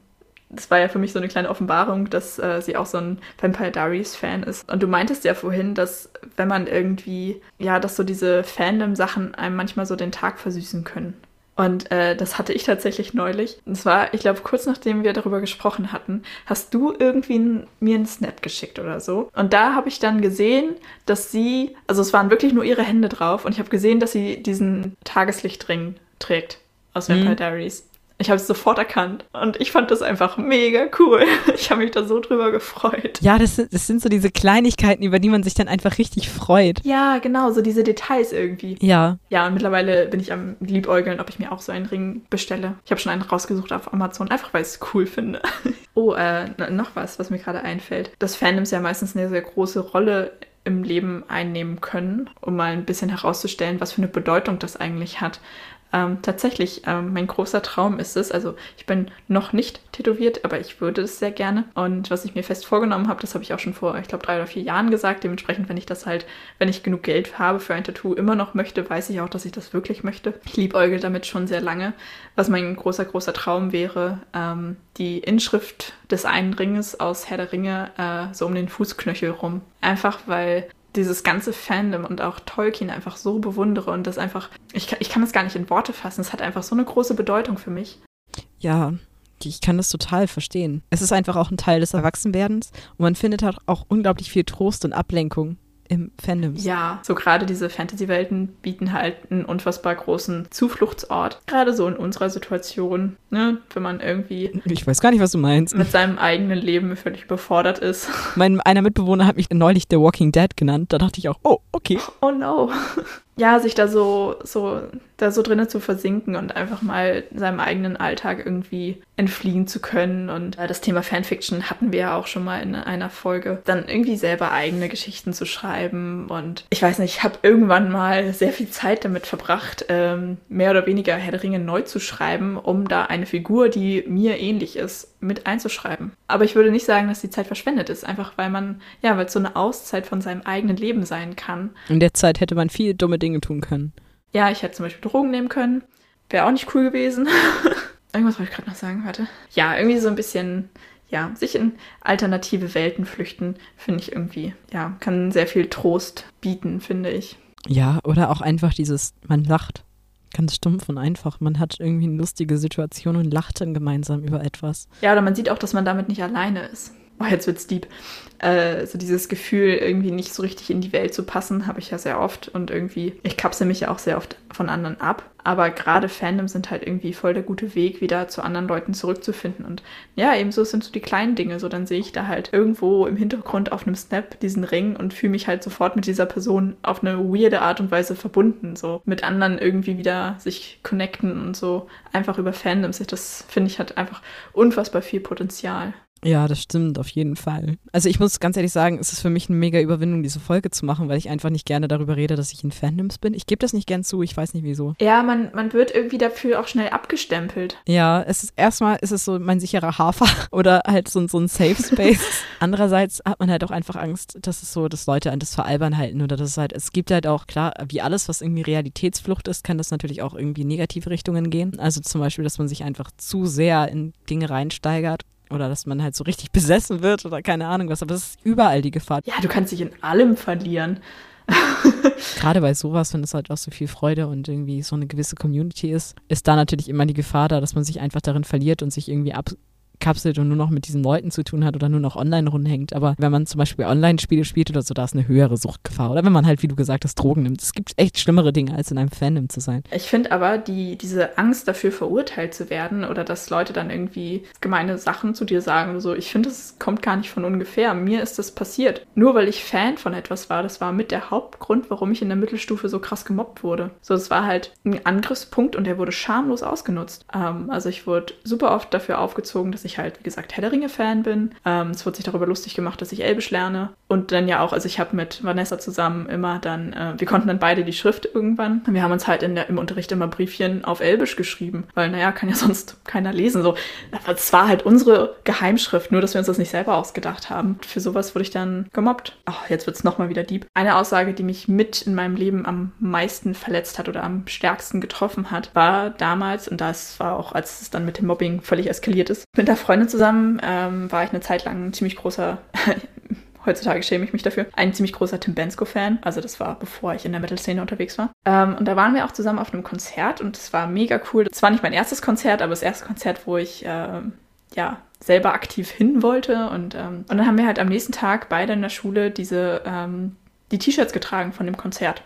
das war ja für mich so eine kleine Offenbarung, dass äh, sie auch so ein Vampire Diaries Fan ist. Und du meintest ja vorhin, dass wenn man irgendwie, ja, dass so diese Fandom-Sachen einem manchmal so den Tag versüßen können. Und äh, das hatte ich tatsächlich neulich. Und zwar, ich glaube, kurz nachdem wir darüber gesprochen hatten, hast du irgendwie mir einen Snap geschickt oder so. Und da habe ich dann gesehen, dass sie, also es waren wirklich nur ihre Hände drauf und ich habe gesehen, dass sie diesen Tageslichtring trägt aus Vampire mhm. Diaries. Ich habe es sofort erkannt und ich fand das einfach mega cool. Ich habe mich da so drüber gefreut. Ja, das, das sind so diese Kleinigkeiten, über die man sich dann einfach richtig freut. Ja, genau, so diese Details irgendwie. Ja. Ja, und mittlerweile bin ich am Liebäugeln, ob ich mir auch so einen Ring bestelle. Ich habe schon einen rausgesucht auf Amazon, einfach weil ich es cool finde. Oh, äh, noch was, was mir gerade einfällt. Dass Fandoms ja meistens eine sehr große Rolle im Leben einnehmen können, um mal ein bisschen herauszustellen, was für eine Bedeutung das eigentlich hat. Ähm, tatsächlich, ähm, mein großer Traum ist es, also ich bin noch nicht tätowiert, aber ich würde es sehr gerne. Und was ich mir fest vorgenommen habe, das habe ich auch schon vor, ich glaube, drei oder vier Jahren gesagt. Dementsprechend, wenn ich das halt, wenn ich genug Geld habe für ein Tattoo immer noch möchte, weiß ich auch, dass ich das wirklich möchte. Ich liebäugel damit schon sehr lange. Was mein großer, großer Traum wäre, ähm, die Inschrift des einen Ringes aus Herr der Ringe äh, so um den Fußknöchel rum. Einfach weil dieses ganze Fandom und auch Tolkien einfach so bewundere und das einfach, ich kann, ich kann das gar nicht in Worte fassen. Es hat einfach so eine große Bedeutung für mich. Ja, ich kann das total verstehen. Es ist einfach auch ein Teil des Erwachsenwerdens und man findet halt auch unglaublich viel Trost und Ablenkung im Fandom. Ja, so gerade diese Fantasy-Welten bieten halt einen unfassbar großen Zufluchtsort. Gerade so in unserer Situation, ne, wenn man irgendwie. Ich weiß gar nicht, was du meinst. Mit seinem eigenen Leben völlig überfordert ist. Mein einer Mitbewohner hat mich neulich The Walking Dead genannt. Da dachte ich auch, oh, okay. Oh no. ja, sich da so, so, da so drinnen zu versinken und einfach mal seinem eigenen Alltag irgendwie entfliehen zu können. Und äh, das Thema Fanfiction hatten wir ja auch schon mal in einer Folge. Dann irgendwie selber eigene Geschichten zu schreiben. Und ich weiß nicht, ich habe irgendwann mal sehr viel Zeit damit verbracht, ähm, mehr oder weniger Herr der Ringe neu zu schreiben, um da eine Figur, die mir ähnlich ist, mit einzuschreiben. Aber ich würde nicht sagen, dass die Zeit verschwendet ist, einfach weil man, ja, weil es so eine Auszeit von seinem eigenen Leben sein kann. In der Zeit hätte man viele dumme Dinge tun können. Ja, ich hätte zum Beispiel Drogen nehmen können. Wäre auch nicht cool gewesen. Irgendwas wollte ich gerade noch sagen, warte. Ja, irgendwie so ein bisschen, ja, sich in alternative Welten flüchten, finde ich irgendwie, ja, kann sehr viel Trost bieten, finde ich. Ja, oder auch einfach dieses, man lacht. Ganz stumpf und einfach. Man hat irgendwie eine lustige Situation und lacht dann gemeinsam über etwas. Ja, oder man sieht auch, dass man damit nicht alleine ist. Oh, jetzt wird's deep. Äh, so dieses Gefühl, irgendwie nicht so richtig in die Welt zu passen, habe ich ja sehr oft. Und irgendwie, ich kapsel mich ja auch sehr oft von anderen ab. Aber gerade Fandoms sind halt irgendwie voll der gute Weg, wieder zu anderen Leuten zurückzufinden. Und ja, ebenso sind so die kleinen Dinge. So, dann sehe ich da halt irgendwo im Hintergrund auf einem Snap diesen Ring und fühle mich halt sofort mit dieser Person auf eine weirde Art und Weise verbunden. So mit anderen irgendwie wieder sich connecten und so einfach über Fandoms. Das finde ich hat einfach unfassbar viel Potenzial. Ja, das stimmt, auf jeden Fall. Also ich muss ganz ehrlich sagen, es ist für mich eine mega Überwindung, diese Folge zu machen, weil ich einfach nicht gerne darüber rede, dass ich in Fandoms bin. Ich gebe das nicht gern zu, ich weiß nicht wieso. Ja, man, man wird irgendwie dafür auch schnell abgestempelt. Ja, es ist erstmal ist es so mein sicherer Hafer oder halt so, so ein Safe Space. Andererseits hat man halt auch einfach Angst, dass es so, dass Leute an das veralbern halten oder dass es halt, es gibt halt auch, klar, wie alles, was irgendwie Realitätsflucht ist, kann das natürlich auch irgendwie in negative Richtungen gehen. Also zum Beispiel, dass man sich einfach zu sehr in Dinge reinsteigert oder dass man halt so richtig besessen wird oder keine Ahnung was, aber es ist überall die Gefahr. Ja, du kannst dich in allem verlieren. Gerade bei sowas, wenn es halt auch so viel Freude und irgendwie so eine gewisse Community ist, ist da natürlich immer die Gefahr da, dass man sich einfach darin verliert und sich irgendwie ab abkapselt und nur noch mit diesen Leuten zu tun hat oder nur noch online rumhängt. Aber wenn man zum Beispiel Online-Spiele spielt oder so, da ist eine höhere Suchtgefahr. Oder wenn man halt, wie du gesagt hast, Drogen nimmt. Es gibt echt schlimmere Dinge, als in einem Fandom zu sein. Ich finde aber, die, diese Angst dafür verurteilt zu werden oder dass Leute dann irgendwie gemeine Sachen zu dir sagen oder so, ich finde, es kommt gar nicht von ungefähr. Mir ist das passiert. Nur weil ich Fan von etwas war, das war mit der Hauptgrund, warum ich in der Mittelstufe so krass gemobbt wurde. So, es war halt ein Angriffspunkt und der wurde schamlos ausgenutzt. Ähm, also ich wurde super oft dafür aufgezogen, dass ich halt, wie gesagt, Herr der Ringe-Fan bin. Ähm, es wurde sich darüber lustig gemacht, dass ich Elbisch lerne. Und dann ja auch, also ich habe mit Vanessa zusammen immer dann, äh, wir konnten dann beide die Schrift irgendwann. Wir haben uns halt in der, im Unterricht immer Briefchen auf Elbisch geschrieben, weil, naja, kann ja sonst keiner lesen. So, es war halt unsere Geheimschrift, nur dass wir uns das nicht selber ausgedacht haben. Für sowas wurde ich dann gemobbt. Oh, jetzt wird es nochmal wieder deep. Eine Aussage, die mich mit in meinem Leben am meisten verletzt hat oder am stärksten getroffen hat, war damals, und das war auch, als es dann mit dem Mobbing völlig eskaliert ist, mit der Freundin zusammen ähm, war ich eine Zeit lang ein ziemlich großer, heutzutage schäme ich mich dafür, ein ziemlich großer Tim Bensko-Fan. Also das war, bevor ich in der Metal-Szene unterwegs war. Ähm, und da waren wir auch zusammen auf einem Konzert und es war mega cool. Das war nicht mein erstes Konzert, aber das erste Konzert, wo ich ähm, ja selber aktiv hin wollte. Und, ähm, und dann haben wir halt am nächsten Tag beide in der Schule diese ähm, die T-Shirts getragen von dem Konzert.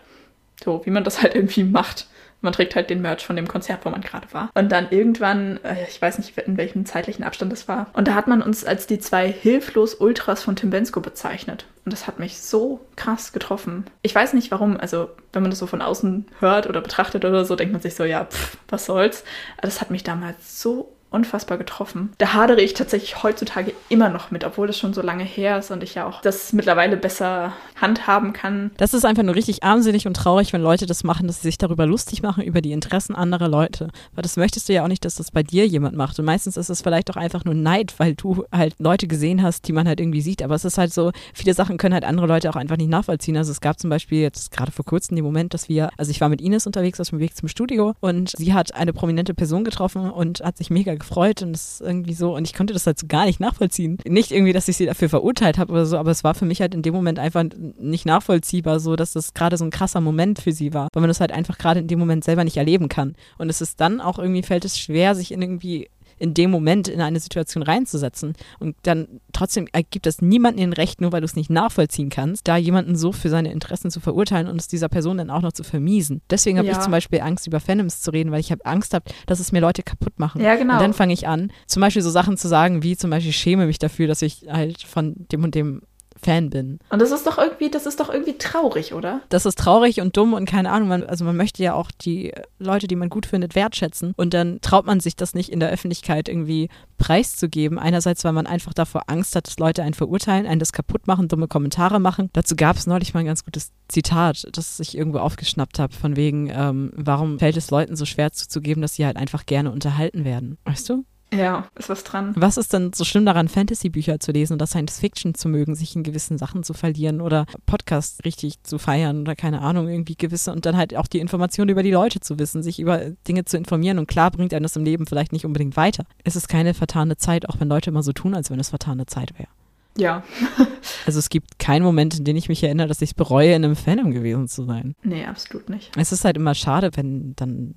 So, wie man das halt irgendwie macht. Man trägt halt den Merch von dem Konzert, wo man gerade war. Und dann irgendwann, äh, ich weiß nicht, in welchem zeitlichen Abstand das war. Und da hat man uns als die zwei hilflos Ultras von Tim Bensko bezeichnet. Und das hat mich so krass getroffen. Ich weiß nicht warum. Also, wenn man das so von außen hört oder betrachtet oder so, denkt man sich so, ja, pff, was soll's. Aber das hat mich damals so unfassbar getroffen. Da hadere ich tatsächlich heutzutage immer noch mit, obwohl das schon so lange her ist und ich ja auch das mittlerweile besser handhaben kann. Das ist einfach nur richtig armselig und traurig, wenn Leute das machen, dass sie sich darüber lustig machen, über die Interessen anderer Leute. Weil das möchtest du ja auch nicht, dass das bei dir jemand macht. Und meistens ist es vielleicht auch einfach nur Neid, weil du halt Leute gesehen hast, die man halt irgendwie sieht. Aber es ist halt so, viele Sachen können halt andere Leute auch einfach nicht nachvollziehen. Also es gab zum Beispiel jetzt gerade vor kurzem den Moment, dass wir, also ich war mit Ines unterwegs auf dem Weg zum Studio und sie hat eine prominente Person getroffen und hat sich mega gefreut und es irgendwie so, und ich konnte das halt so gar nicht nachvollziehen. Nicht irgendwie, dass ich sie dafür verurteilt habe oder so, aber es war für mich halt in dem Moment einfach nicht nachvollziehbar, so dass das gerade so ein krasser Moment für sie war, weil man das halt einfach gerade in dem Moment selber nicht erleben kann. Und es ist dann auch irgendwie, fällt es schwer, sich in irgendwie in dem Moment in eine Situation reinzusetzen. Und dann trotzdem ergibt das niemanden den Recht, nur weil du es nicht nachvollziehen kannst, da jemanden so für seine Interessen zu verurteilen und es dieser Person dann auch noch zu vermiesen. Deswegen habe ja. ich zum Beispiel Angst, über Fandoms zu reden, weil ich habe Angst habe, dass es mir Leute kaputt machen. Ja, genau. Und dann fange ich an, zum Beispiel so Sachen zu sagen, wie zum Beispiel, ich schäme mich dafür, dass ich halt von dem und dem Fan bin. Und das ist doch irgendwie, das ist doch irgendwie traurig, oder? Das ist traurig und dumm und keine Ahnung. Man, also man möchte ja auch die Leute, die man gut findet, wertschätzen. Und dann traut man sich das nicht in der Öffentlichkeit irgendwie preiszugeben. Einerseits, weil man einfach davor Angst hat, dass Leute einen verurteilen, einen das kaputt machen, dumme Kommentare machen. Dazu gab es neulich mal ein ganz gutes Zitat, das ich irgendwo aufgeschnappt habe, von wegen, ähm, warum fällt es Leuten so schwer zuzugeben, dass sie halt einfach gerne unterhalten werden. Weißt du? Ja, ist was dran. Was ist denn so schlimm daran, Fantasy-Bücher zu lesen oder Science Fiction zu mögen, sich in gewissen Sachen zu verlieren oder Podcasts richtig zu feiern oder keine Ahnung, irgendwie gewisse und dann halt auch die Informationen über die Leute zu wissen, sich über Dinge zu informieren und klar bringt einem das im Leben vielleicht nicht unbedingt weiter. Es ist keine vertane Zeit, auch wenn Leute immer so tun, als wenn es vertane Zeit wäre. Ja. also es gibt keinen Moment, in dem ich mich erinnere, dass ich bereue, in einem Fandom gewesen zu sein. Nee, absolut nicht. Es ist halt immer schade, wenn dann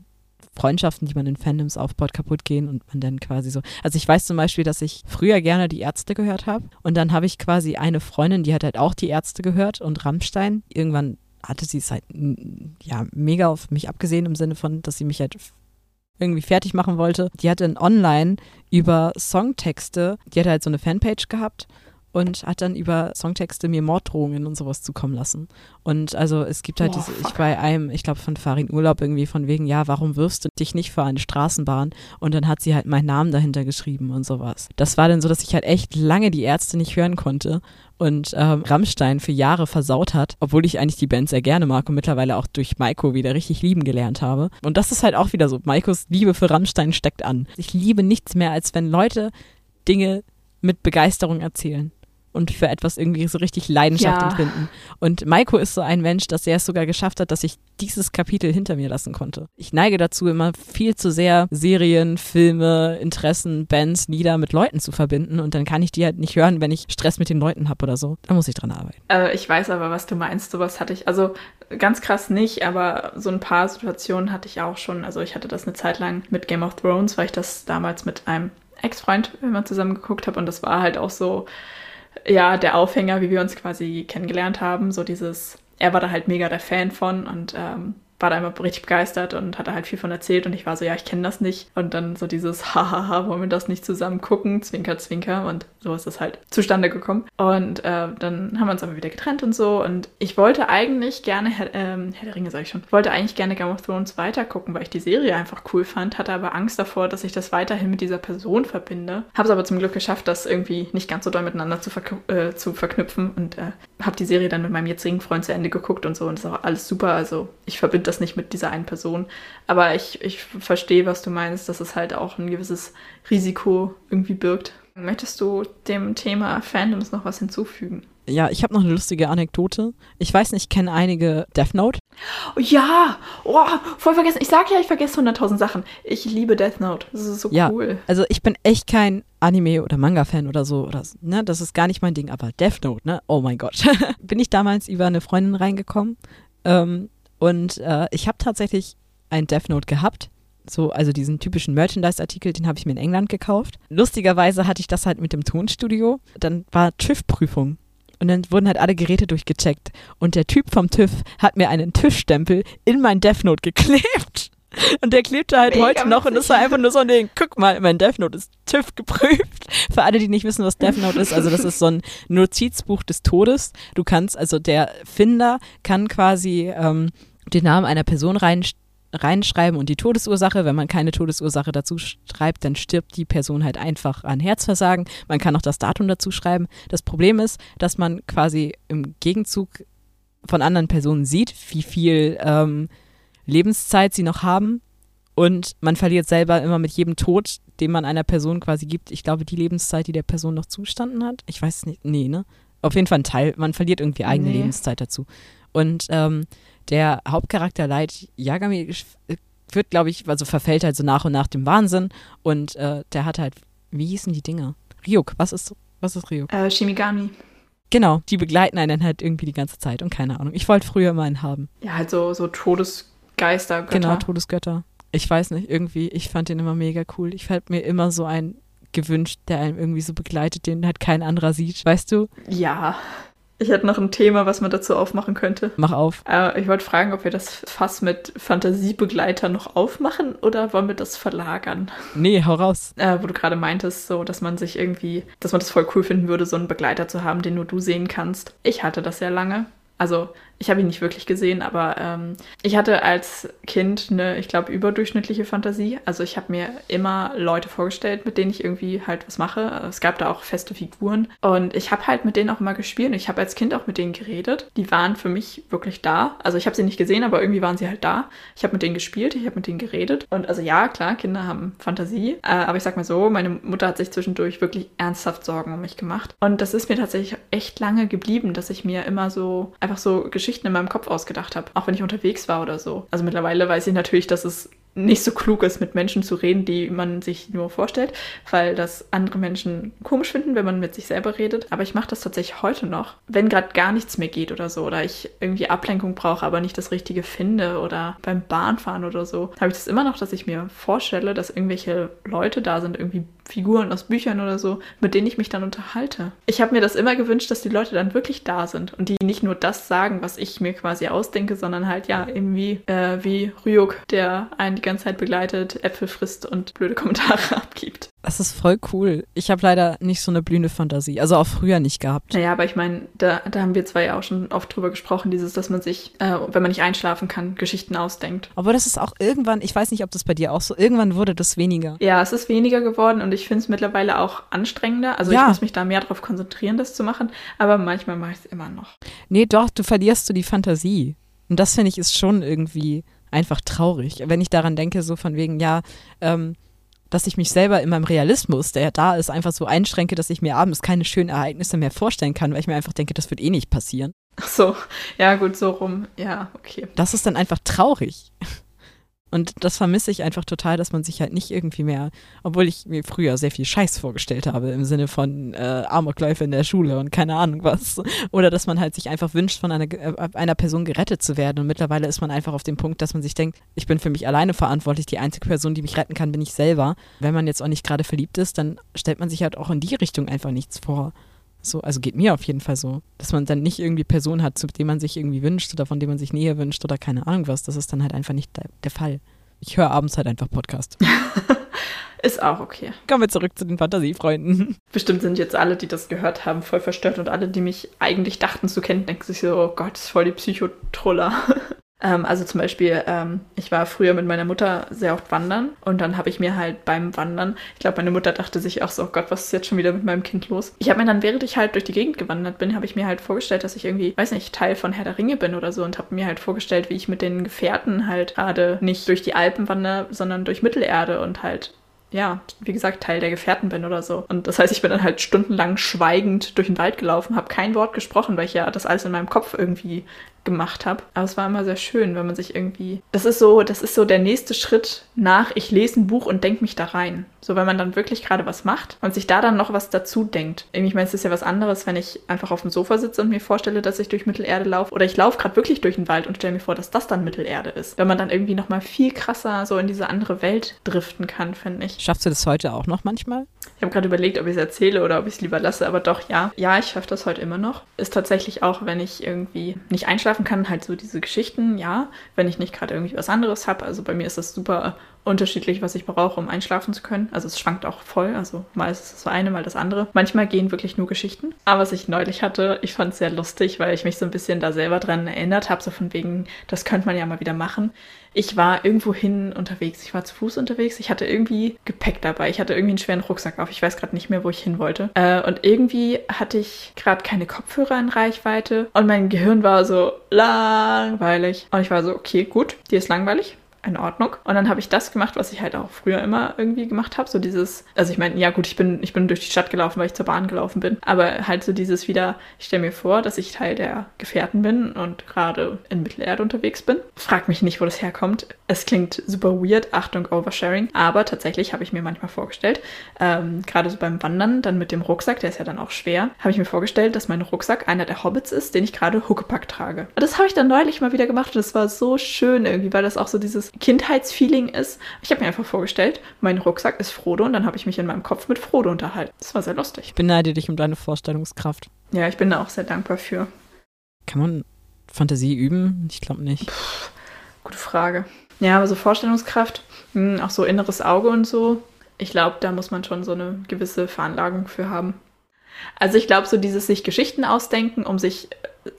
Freundschaften, die man in Fandoms aufbaut, kaputt gehen und man dann quasi so. Also ich weiß zum Beispiel, dass ich früher gerne die Ärzte gehört habe und dann habe ich quasi eine Freundin, die hat halt auch die Ärzte gehört und Rammstein. Irgendwann hatte sie es halt ja mega auf mich abgesehen im Sinne von, dass sie mich halt irgendwie fertig machen wollte. Die hatte dann online über Songtexte, die hatte halt so eine Fanpage gehabt und hat dann über Songtexte mir Morddrohungen und sowas zukommen lassen. Und also es gibt halt Boah, diese, ich bei einem, ich glaube von Farin Urlaub irgendwie von wegen, ja, warum wirfst du dich nicht für eine Straßenbahn? Und dann hat sie halt meinen Namen dahinter geschrieben und sowas. Das war dann so, dass ich halt echt lange die Ärzte nicht hören konnte und ähm, Rammstein für Jahre versaut hat, obwohl ich eigentlich die Band sehr gerne mag und mittlerweile auch durch Maiko wieder richtig lieben gelernt habe. Und das ist halt auch wieder so, Maikos Liebe für Rammstein steckt an. Ich liebe nichts mehr, als wenn Leute Dinge mit Begeisterung erzählen und für etwas irgendwie so richtig Leidenschaft ja. empfinden. Und Maiko ist so ein Mensch, dass er es sogar geschafft hat, dass ich dieses Kapitel hinter mir lassen konnte. Ich neige dazu, immer viel zu sehr Serien, Filme, Interessen, Bands, Lieder mit Leuten zu verbinden und dann kann ich die halt nicht hören, wenn ich Stress mit den Leuten habe oder so. Da muss ich dran arbeiten. Äh, ich weiß aber, was du meinst. Sowas hatte ich, also ganz krass nicht, aber so ein paar Situationen hatte ich auch schon. Also ich hatte das eine Zeit lang mit Game of Thrones, weil ich das damals mit einem Ex-Freund immer zusammen geguckt habe und das war halt auch so, ja, der Aufhänger, wie wir uns quasi kennengelernt haben. So dieses, er war da halt mega der Fan von und ähm, war da immer richtig begeistert und hat da halt viel von erzählt und ich war so, ja, ich kenne das nicht. Und dann so dieses, hahaha, wollen wir das nicht zusammen gucken? Zwinker, zwinker. Und so ist das halt zustande gekommen. Und äh, dann haben wir uns aber wieder getrennt und so. Und ich wollte eigentlich gerne, ähm, Herr der Ringe sag ich schon, wollte eigentlich gerne Game of Thrones weitergucken, weil ich die Serie einfach cool fand, hatte aber Angst davor, dass ich das weiterhin mit dieser Person verbinde. Habe es aber zum Glück geschafft, das irgendwie nicht ganz so doll miteinander zu, verk äh, zu verknüpfen und äh, habe die Serie dann mit meinem jetzigen Freund zu Ende geguckt und so. Und das ist auch alles super. Also ich verbinde das nicht mit dieser einen Person. Aber ich, ich verstehe, was du meinst, dass es halt auch ein gewisses Risiko irgendwie birgt. Möchtest du dem Thema Fandoms noch was hinzufügen? Ja, ich habe noch eine lustige Anekdote. Ich weiß nicht, ich kenne einige Death Note. Oh, ja, oh, voll vergessen. Ich sage ja, ich vergesse 100.000 Sachen. Ich liebe Death Note. Das ist so ja, cool. Also ich bin echt kein Anime- oder Manga-Fan oder so. Oder, ne? Das ist gar nicht mein Ding. Aber Death Note, ne? Oh mein Gott. bin ich damals über eine Freundin reingekommen. Ähm, und äh, ich habe tatsächlich ein Death Note gehabt. So, also diesen typischen Merchandise-Artikel, den habe ich mir in England gekauft. Lustigerweise hatte ich das halt mit dem Tonstudio. Dann war TÜV-Prüfung. Und dann wurden halt alle Geräte durchgecheckt. Und der Typ vom TÜV hat mir einen TÜV-Stempel in mein Death Note geklebt. Und der klebte halt Mega heute noch und das war einfach nur so ein Ding. Guck mal, mein Death Note ist TÜV geprüft. Für alle, die nicht wissen, was Death Note ist, also das ist so ein Notizbuch des Todes. Du kannst, also der Finder kann quasi ähm, den Namen einer Person rein, reinschreiben und die Todesursache. Wenn man keine Todesursache dazu schreibt, dann stirbt die Person halt einfach an Herzversagen. Man kann auch das Datum dazu schreiben. Das Problem ist, dass man quasi im Gegenzug von anderen Personen sieht, wie viel ähm, Lebenszeit sie noch haben. Und man verliert selber immer mit jedem Tod, den man einer Person quasi gibt, ich glaube, die Lebenszeit, die der Person noch zustanden hat. Ich weiß nicht, nee, ne? Auf jeden Fall ein Teil. Man verliert irgendwie eigene nee. Lebenszeit dazu. Und ähm, der Hauptcharakter Light Yagami wird, glaube ich, also verfällt halt so nach und nach dem Wahnsinn und äh, der hat halt, wie hießen die Dinger? Ryuk, was ist, was ist Ryuk? Äh, Shimigami. Genau, die begleiten einen halt irgendwie die ganze Zeit und keine Ahnung. Ich wollte früher mal einen haben. Ja, halt so, so Todesgeister, Götter. Genau, Todesgötter. Ich weiß nicht, irgendwie, ich fand den immer mega cool. Ich fand mir immer so einen gewünscht, der einem irgendwie so begleitet, den halt kein anderer sieht, weißt du? Ja. Ich hätte noch ein Thema, was man dazu aufmachen könnte. Mach auf. Äh, ich wollte fragen, ob wir das Fass mit Fantasiebegleiter noch aufmachen oder wollen wir das verlagern? Nee, hau raus. Äh, wo du gerade meintest, so, dass man sich irgendwie, dass man das voll cool finden würde, so einen Begleiter zu haben, den nur du sehen kannst. Ich hatte das sehr lange. Also ich habe ihn nicht wirklich gesehen, aber ähm, ich hatte als Kind eine, ich glaube, überdurchschnittliche Fantasie. Also ich habe mir immer Leute vorgestellt, mit denen ich irgendwie halt was mache. Es gab da auch feste Figuren und ich habe halt mit denen auch immer gespielt. Und ich habe als Kind auch mit denen geredet. Die waren für mich wirklich da. Also ich habe sie nicht gesehen, aber irgendwie waren sie halt da. Ich habe mit denen gespielt, ich habe mit denen geredet. Und also ja, klar, Kinder haben Fantasie. Äh, aber ich sag mal so, meine Mutter hat sich zwischendurch wirklich ernsthaft Sorgen um mich gemacht. Und das ist mir tatsächlich echt lange geblieben, dass ich mir immer so einfach so Geschichten in meinem Kopf ausgedacht habe, auch wenn ich unterwegs war oder so. Also mittlerweile weiß ich natürlich, dass es nicht so klug ist, mit Menschen zu reden, die man sich nur vorstellt, weil das andere Menschen komisch finden, wenn man mit sich selber redet. Aber ich mache das tatsächlich heute noch, wenn gerade gar nichts mehr geht oder so, oder ich irgendwie Ablenkung brauche, aber nicht das Richtige finde oder beim Bahnfahren oder so, habe ich das immer noch, dass ich mir vorstelle, dass irgendwelche Leute da sind, irgendwie Figuren aus Büchern oder so, mit denen ich mich dann unterhalte. Ich habe mir das immer gewünscht, dass die Leute dann wirklich da sind und die nicht nur das sagen, was ich mir quasi ausdenke, sondern halt ja irgendwie äh, wie Ryuk, der einen ganze Zeit begleitet, Äpfel frisst und blöde Kommentare abgibt. Das ist voll cool. Ich habe leider nicht so eine blühende Fantasie. Also auch früher nicht gehabt. Naja, aber ich meine, da, da haben wir zwei ja auch schon oft drüber gesprochen, dieses, dass man sich, äh, wenn man nicht einschlafen kann, Geschichten ausdenkt. Aber das ist auch irgendwann, ich weiß nicht, ob das bei dir auch so, irgendwann wurde das weniger. Ja, es ist weniger geworden und ich finde es mittlerweile auch anstrengender. Also Ja. ich muss mich da mehr darauf konzentrieren, das zu machen, aber manchmal mache ich es immer noch. Nee, doch, du verlierst du die Fantasie. Und das finde ich ist schon irgendwie einfach traurig. Wenn ich daran denke, so von wegen, ja, ähm, dass ich mich selber in meinem Realismus, der ja da ist, einfach so einschränke, dass ich mir abends keine schönen Ereignisse mehr vorstellen kann, weil ich mir einfach denke, das wird eh nicht passieren. Ach so, ja gut, so rum. Ja, okay. Das ist dann einfach traurig. Und das vermisse ich einfach total, dass man sich halt nicht irgendwie mehr, obwohl ich mir früher sehr viel Scheiß vorgestellt habe, im Sinne von äh, Amokläufe in der Schule und keine Ahnung was. Oder dass man halt sich einfach wünscht, von einer, äh, einer Person gerettet zu werden. Und mittlerweile ist man einfach auf dem Punkt, dass man sich denkt, ich bin für mich alleine verantwortlich. Die einzige Person, die mich retten kann, bin ich selber. Wenn man jetzt auch nicht gerade verliebt ist, dann stellt man sich halt auch in die Richtung einfach nichts vor. So, also geht mir auf jeden Fall so, dass man dann nicht irgendwie Personen hat, zu denen man sich irgendwie wünscht oder von denen man sich Nähe wünscht oder keine Ahnung was. Das ist dann halt einfach nicht der, der Fall. Ich höre abends halt einfach Podcast. Ist auch okay. Kommen wir zurück zu den Fantasiefreunden. Bestimmt sind jetzt alle, die das gehört haben, voll verstört und alle, die mich eigentlich dachten zu kennen, denken sich so, oh Gott, das ist voll die Psychotroller. ähm, also zum Beispiel, ähm, ich war früher mit meiner Mutter sehr oft wandern und dann habe ich mir halt beim Wandern, ich glaube, meine Mutter dachte sich auch so, oh Gott, was ist jetzt schon wieder mit meinem Kind los? Ich habe mir dann, während ich halt durch die Gegend gewandert bin, habe ich mir halt vorgestellt, dass ich irgendwie, weiß nicht, Teil von Herr der Ringe bin oder so und habe mir halt vorgestellt, wie ich mit den Gefährten halt gerade nicht durch die Alpen wandere, sondern durch Mittelerde und halt ja, wie gesagt, Teil der Gefährten bin oder so. Und das heißt, ich bin dann halt stundenlang schweigend durch den Wald gelaufen, habe kein Wort gesprochen, weil ich ja das alles in meinem Kopf irgendwie gemacht habe. Aber es war immer sehr schön, wenn man sich irgendwie. Das ist so, das ist so der nächste Schritt nach, ich lese ein Buch und denke mich da rein. So, wenn man dann wirklich gerade was macht und sich da dann noch was dazu denkt. Irgendwie, ich meine, es ist ja was anderes, wenn ich einfach auf dem Sofa sitze und mir vorstelle, dass ich durch Mittelerde laufe. Oder ich laufe gerade wirklich durch den Wald und stelle mir vor, dass das dann Mittelerde ist. Wenn man dann irgendwie nochmal viel krasser so in diese andere Welt driften kann, finde ich. Schaffst du das heute auch noch manchmal? Ich habe gerade überlegt, ob ich es erzähle oder ob ich es lieber lasse, aber doch, ja. Ja, ich schaffe das heute immer noch. Ist tatsächlich auch, wenn ich irgendwie nicht einschlafen kann, halt so diese Geschichten, ja. Wenn ich nicht gerade irgendwie was anderes habe. Also bei mir ist das super unterschiedlich, was ich brauche, um einschlafen zu können. Also es schwankt auch voll. Also mal ist es das eine, mal das andere. Manchmal gehen wirklich nur Geschichten. Aber was ich neulich hatte, ich fand es sehr lustig, weil ich mich so ein bisschen da selber dran erinnert habe, so von wegen, das könnte man ja mal wieder machen. Ich war irgendwo hin unterwegs. Ich war zu Fuß unterwegs. Ich hatte irgendwie Gepäck dabei. Ich hatte irgendwie einen schweren Rucksack auf. Ich weiß gerade nicht mehr, wo ich hin wollte. Äh, und irgendwie hatte ich gerade keine Kopfhörer in Reichweite. Und mein Gehirn war so langweilig. Und ich war so, okay, gut, dir ist langweilig in Ordnung. Und dann habe ich das gemacht, was ich halt auch früher immer irgendwie gemacht habe. So dieses, also ich meine, ja gut, ich bin, ich bin durch die Stadt gelaufen, weil ich zur Bahn gelaufen bin. Aber halt so dieses wieder, ich stelle mir vor, dass ich Teil der Gefährten bin und gerade in Mittelerde unterwegs bin. Frag mich nicht, wo das herkommt. Es klingt super weird, Achtung, Oversharing. Aber tatsächlich habe ich mir manchmal vorgestellt, ähm, gerade so beim Wandern, dann mit dem Rucksack, der ist ja dann auch schwer, habe ich mir vorgestellt, dass mein Rucksack einer der Hobbits ist, den ich gerade Huckepack trage. Und das habe ich dann neulich mal wieder gemacht und das war so schön irgendwie, weil das auch so dieses Kindheitsfeeling ist. Ich habe mir einfach vorgestellt, mein Rucksack ist Frodo und dann habe ich mich in meinem Kopf mit Frodo unterhalten. Das war sehr lustig. Ich beneide dich um deine Vorstellungskraft. Ja, ich bin da auch sehr dankbar für. Kann man Fantasie üben? Ich glaube nicht. Puh, gute Frage. Ja, aber so Vorstellungskraft, mh, auch so inneres Auge und so, ich glaube, da muss man schon so eine gewisse Veranlagung für haben. Also ich glaube, so dieses sich Geschichten ausdenken, um sich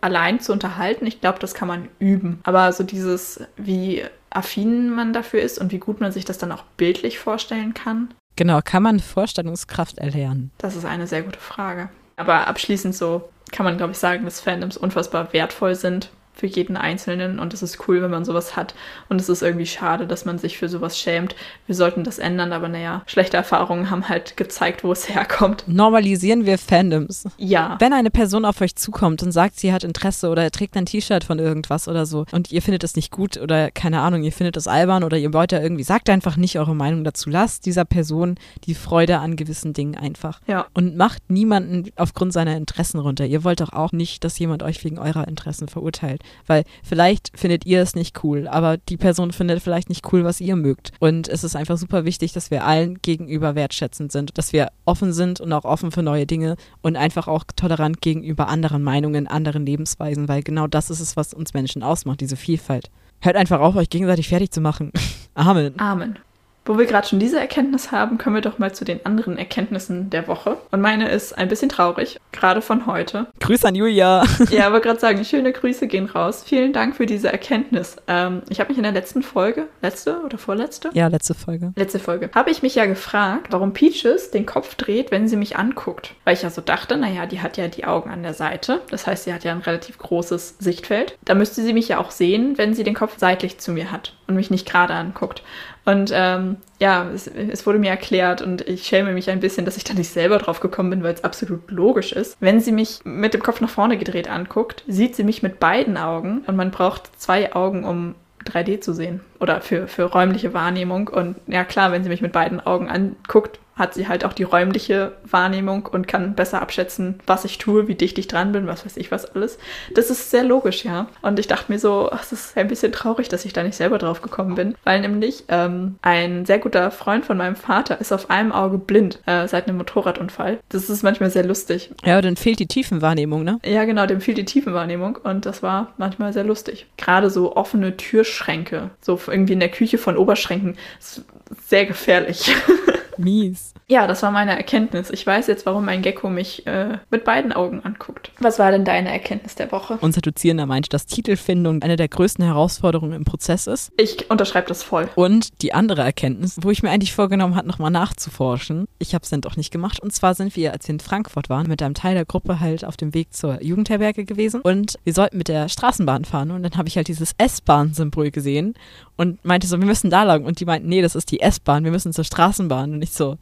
allein zu unterhalten, ich glaube, das kann man üben. Aber so dieses, wie affin man dafür ist und wie gut man sich das dann auch bildlich vorstellen kann. Genau, kann man Vorstellungskraft erlernen? Das ist eine sehr gute Frage. Aber abschließend so kann man, glaube ich, sagen, dass Fandoms unfassbar wertvoll sind für jeden Einzelnen und es ist cool, wenn man sowas hat und es ist irgendwie schade, dass man sich für sowas schämt. Wir sollten das ändern, aber naja, schlechte Erfahrungen haben halt gezeigt, wo es herkommt. Normalisieren wir Fandoms. Ja. Wenn eine Person auf euch zukommt und sagt, sie hat Interesse oder trägt ein T-Shirt von irgendwas oder so und ihr findet es nicht gut oder keine Ahnung, ihr findet es albern oder ihr wollt da irgendwie, sagt einfach nicht eure Meinung dazu. Lasst dieser Person die Freude an gewissen Dingen einfach. Ja. Und macht niemanden aufgrund seiner Interessen runter. Ihr wollt doch auch nicht, dass jemand euch wegen eurer Interessen verurteilt. Weil vielleicht findet ihr es nicht cool, aber die Person findet vielleicht nicht cool, was ihr mögt. Und es ist einfach super wichtig, dass wir allen gegenüber wertschätzend sind, dass wir offen sind und auch offen für neue Dinge und einfach auch tolerant gegenüber anderen Meinungen, anderen Lebensweisen, weil genau das ist es, was uns Menschen ausmacht, diese Vielfalt. Hört einfach auf, euch gegenseitig fertig zu machen. Amen. Amen. Wo wir gerade schon diese Erkenntnis haben, kommen wir doch mal zu den anderen Erkenntnissen der Woche. Und meine ist ein bisschen traurig, gerade von heute. Grüße an Julia. Ja, aber gerade sagen, schöne Grüße gehen raus. Vielen Dank für diese Erkenntnis. Ähm, ich habe mich in der letzten Folge, letzte oder vorletzte? Ja, letzte Folge. Letzte Folge. Habe ich mich ja gefragt, warum Peaches den Kopf dreht, wenn sie mich anguckt. Weil ich ja so dachte, naja, die hat ja die Augen an der Seite. Das heißt, sie hat ja ein relativ großes Sichtfeld. Da müsste sie mich ja auch sehen, wenn sie den Kopf seitlich zu mir hat und mich nicht gerade anguckt. Und ähm, ja, es, es, wurde mir erklärt und ich schäme mich ein bisschen, dass ich da nicht selber drauf gekommen bin, weil es absolut logisch ist. Wenn sie mich mit dem Kopf nach vorne gedreht anguckt, sieht sie mich mit beiden Augen und man braucht zwei Augen, um 3D zu sehen oder für, für räumliche Wahrnehmung. Und ja klar, wenn sie mich mit beiden Augen anguckt, hat sie halt auch die räumliche Wahrnehmung und kann besser abschätzen, was ich tue, wie dicht ich dran bin, was weiß ich was alles. Das ist sehr logisch, ja. Und ich dachte mir so, ach, es ist ein bisschen traurig, dass ich da nicht selber drauf gekommen bin, weil nämlich ähm, ein sehr guter Freund von meinem Vater ist auf einem Auge blind äh, seit einem Motorradunfall. Das ist manchmal sehr lustig. Ja, aber dann fehlt die Tiefenwahrnehmung, ne? Ja, genau, dem fehlt die Tiefenwahrnehmung und das war manchmal sehr lustig. Gerade so offene Türschränke, so irgendwie in der Küche von Oberschränken, ist sehr gefährlich. Mies. Ja, das war meine Erkenntnis. Ich weiß jetzt, warum mein Gecko mich äh, mit beiden Augen anguckt. Was war denn deine Erkenntnis der Woche? Unser Dozierender meinte, dass Titelfindung eine der größten Herausforderungen im Prozess ist. Ich unterschreibe das voll. Und die andere Erkenntnis, wo ich mir eigentlich vorgenommen habe, nochmal nachzuforschen. Ich habe es dann doch nicht gemacht. Und zwar sind wir, als wir in Frankfurt waren, mit einem Teil der Gruppe halt auf dem Weg zur Jugendherberge gewesen. Und wir sollten mit der Straßenbahn fahren. Und dann habe ich halt dieses S-Bahn-Symbol gesehen und meinte so, wir müssen da lang. Und die meinten, nee, das ist die S-Bahn, wir müssen zur Straßenbahn. Und ich so,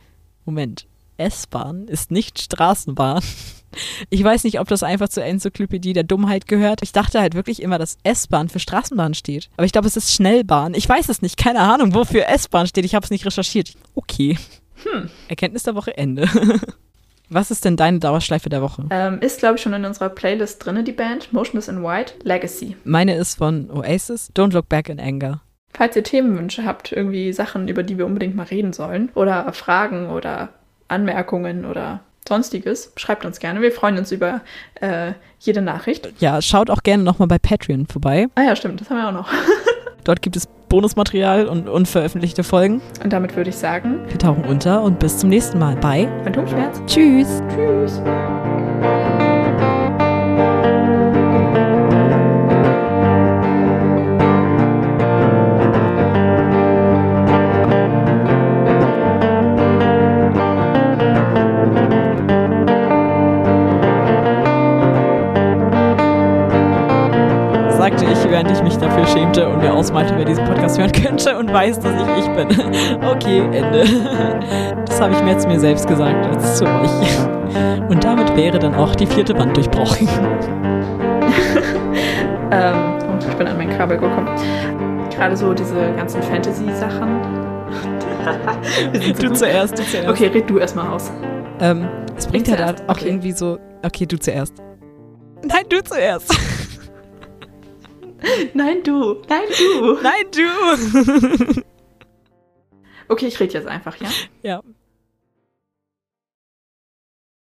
Moment, S-Bahn ist nicht Straßenbahn. Ich weiß nicht, ob das einfach zur Enzyklopädie der Dummheit gehört. Ich dachte halt wirklich immer, dass S-Bahn für Straßenbahn steht. Aber ich glaube, es ist Schnellbahn. Ich weiß es nicht. Keine Ahnung, wofür S-Bahn steht. Ich habe es nicht recherchiert. Okay. Hm. Erkenntnis der Woche Ende. Was ist denn deine Dauerschleife der Woche? Ähm, ist, glaube ich, schon in unserer Playlist drin, die Band. Motionless in White, Legacy. Meine ist von Oasis, Don't Look Back in Anger. Falls ihr Themenwünsche habt, irgendwie Sachen, über die wir unbedingt mal reden sollen, oder Fragen oder Anmerkungen oder sonstiges, schreibt uns gerne. Wir freuen uns über äh, jede Nachricht. Ja, schaut auch gerne nochmal bei Patreon vorbei. Ah ja, stimmt, das haben wir auch noch. Dort gibt es Bonusmaterial und unveröffentlichte Folgen. Und damit würde ich sagen, wir tauchen unter und bis zum nächsten Mal bei Phantomschmerz. Tschüss. Tschüss. Ausmalte, wer diesen Podcast hören könnte und weiß, dass ich ich bin. Okay, Ende. Das habe ich mir jetzt mir selbst gesagt als zu euch. Und damit wäre dann auch die vierte Wand durchbrochen. ähm, oh, ich bin an mein Kabel gekommen. Gerade so diese ganzen Fantasy-Sachen. du zuerst, du zuerst. Okay, red du erstmal aus. Ähm, es bringt ja da auch okay. irgendwie so. Okay, du zuerst. Nein, du zuerst. Nein, du. Nein, du. Nein, du. Okay, ich rede jetzt einfach, ja? Ja.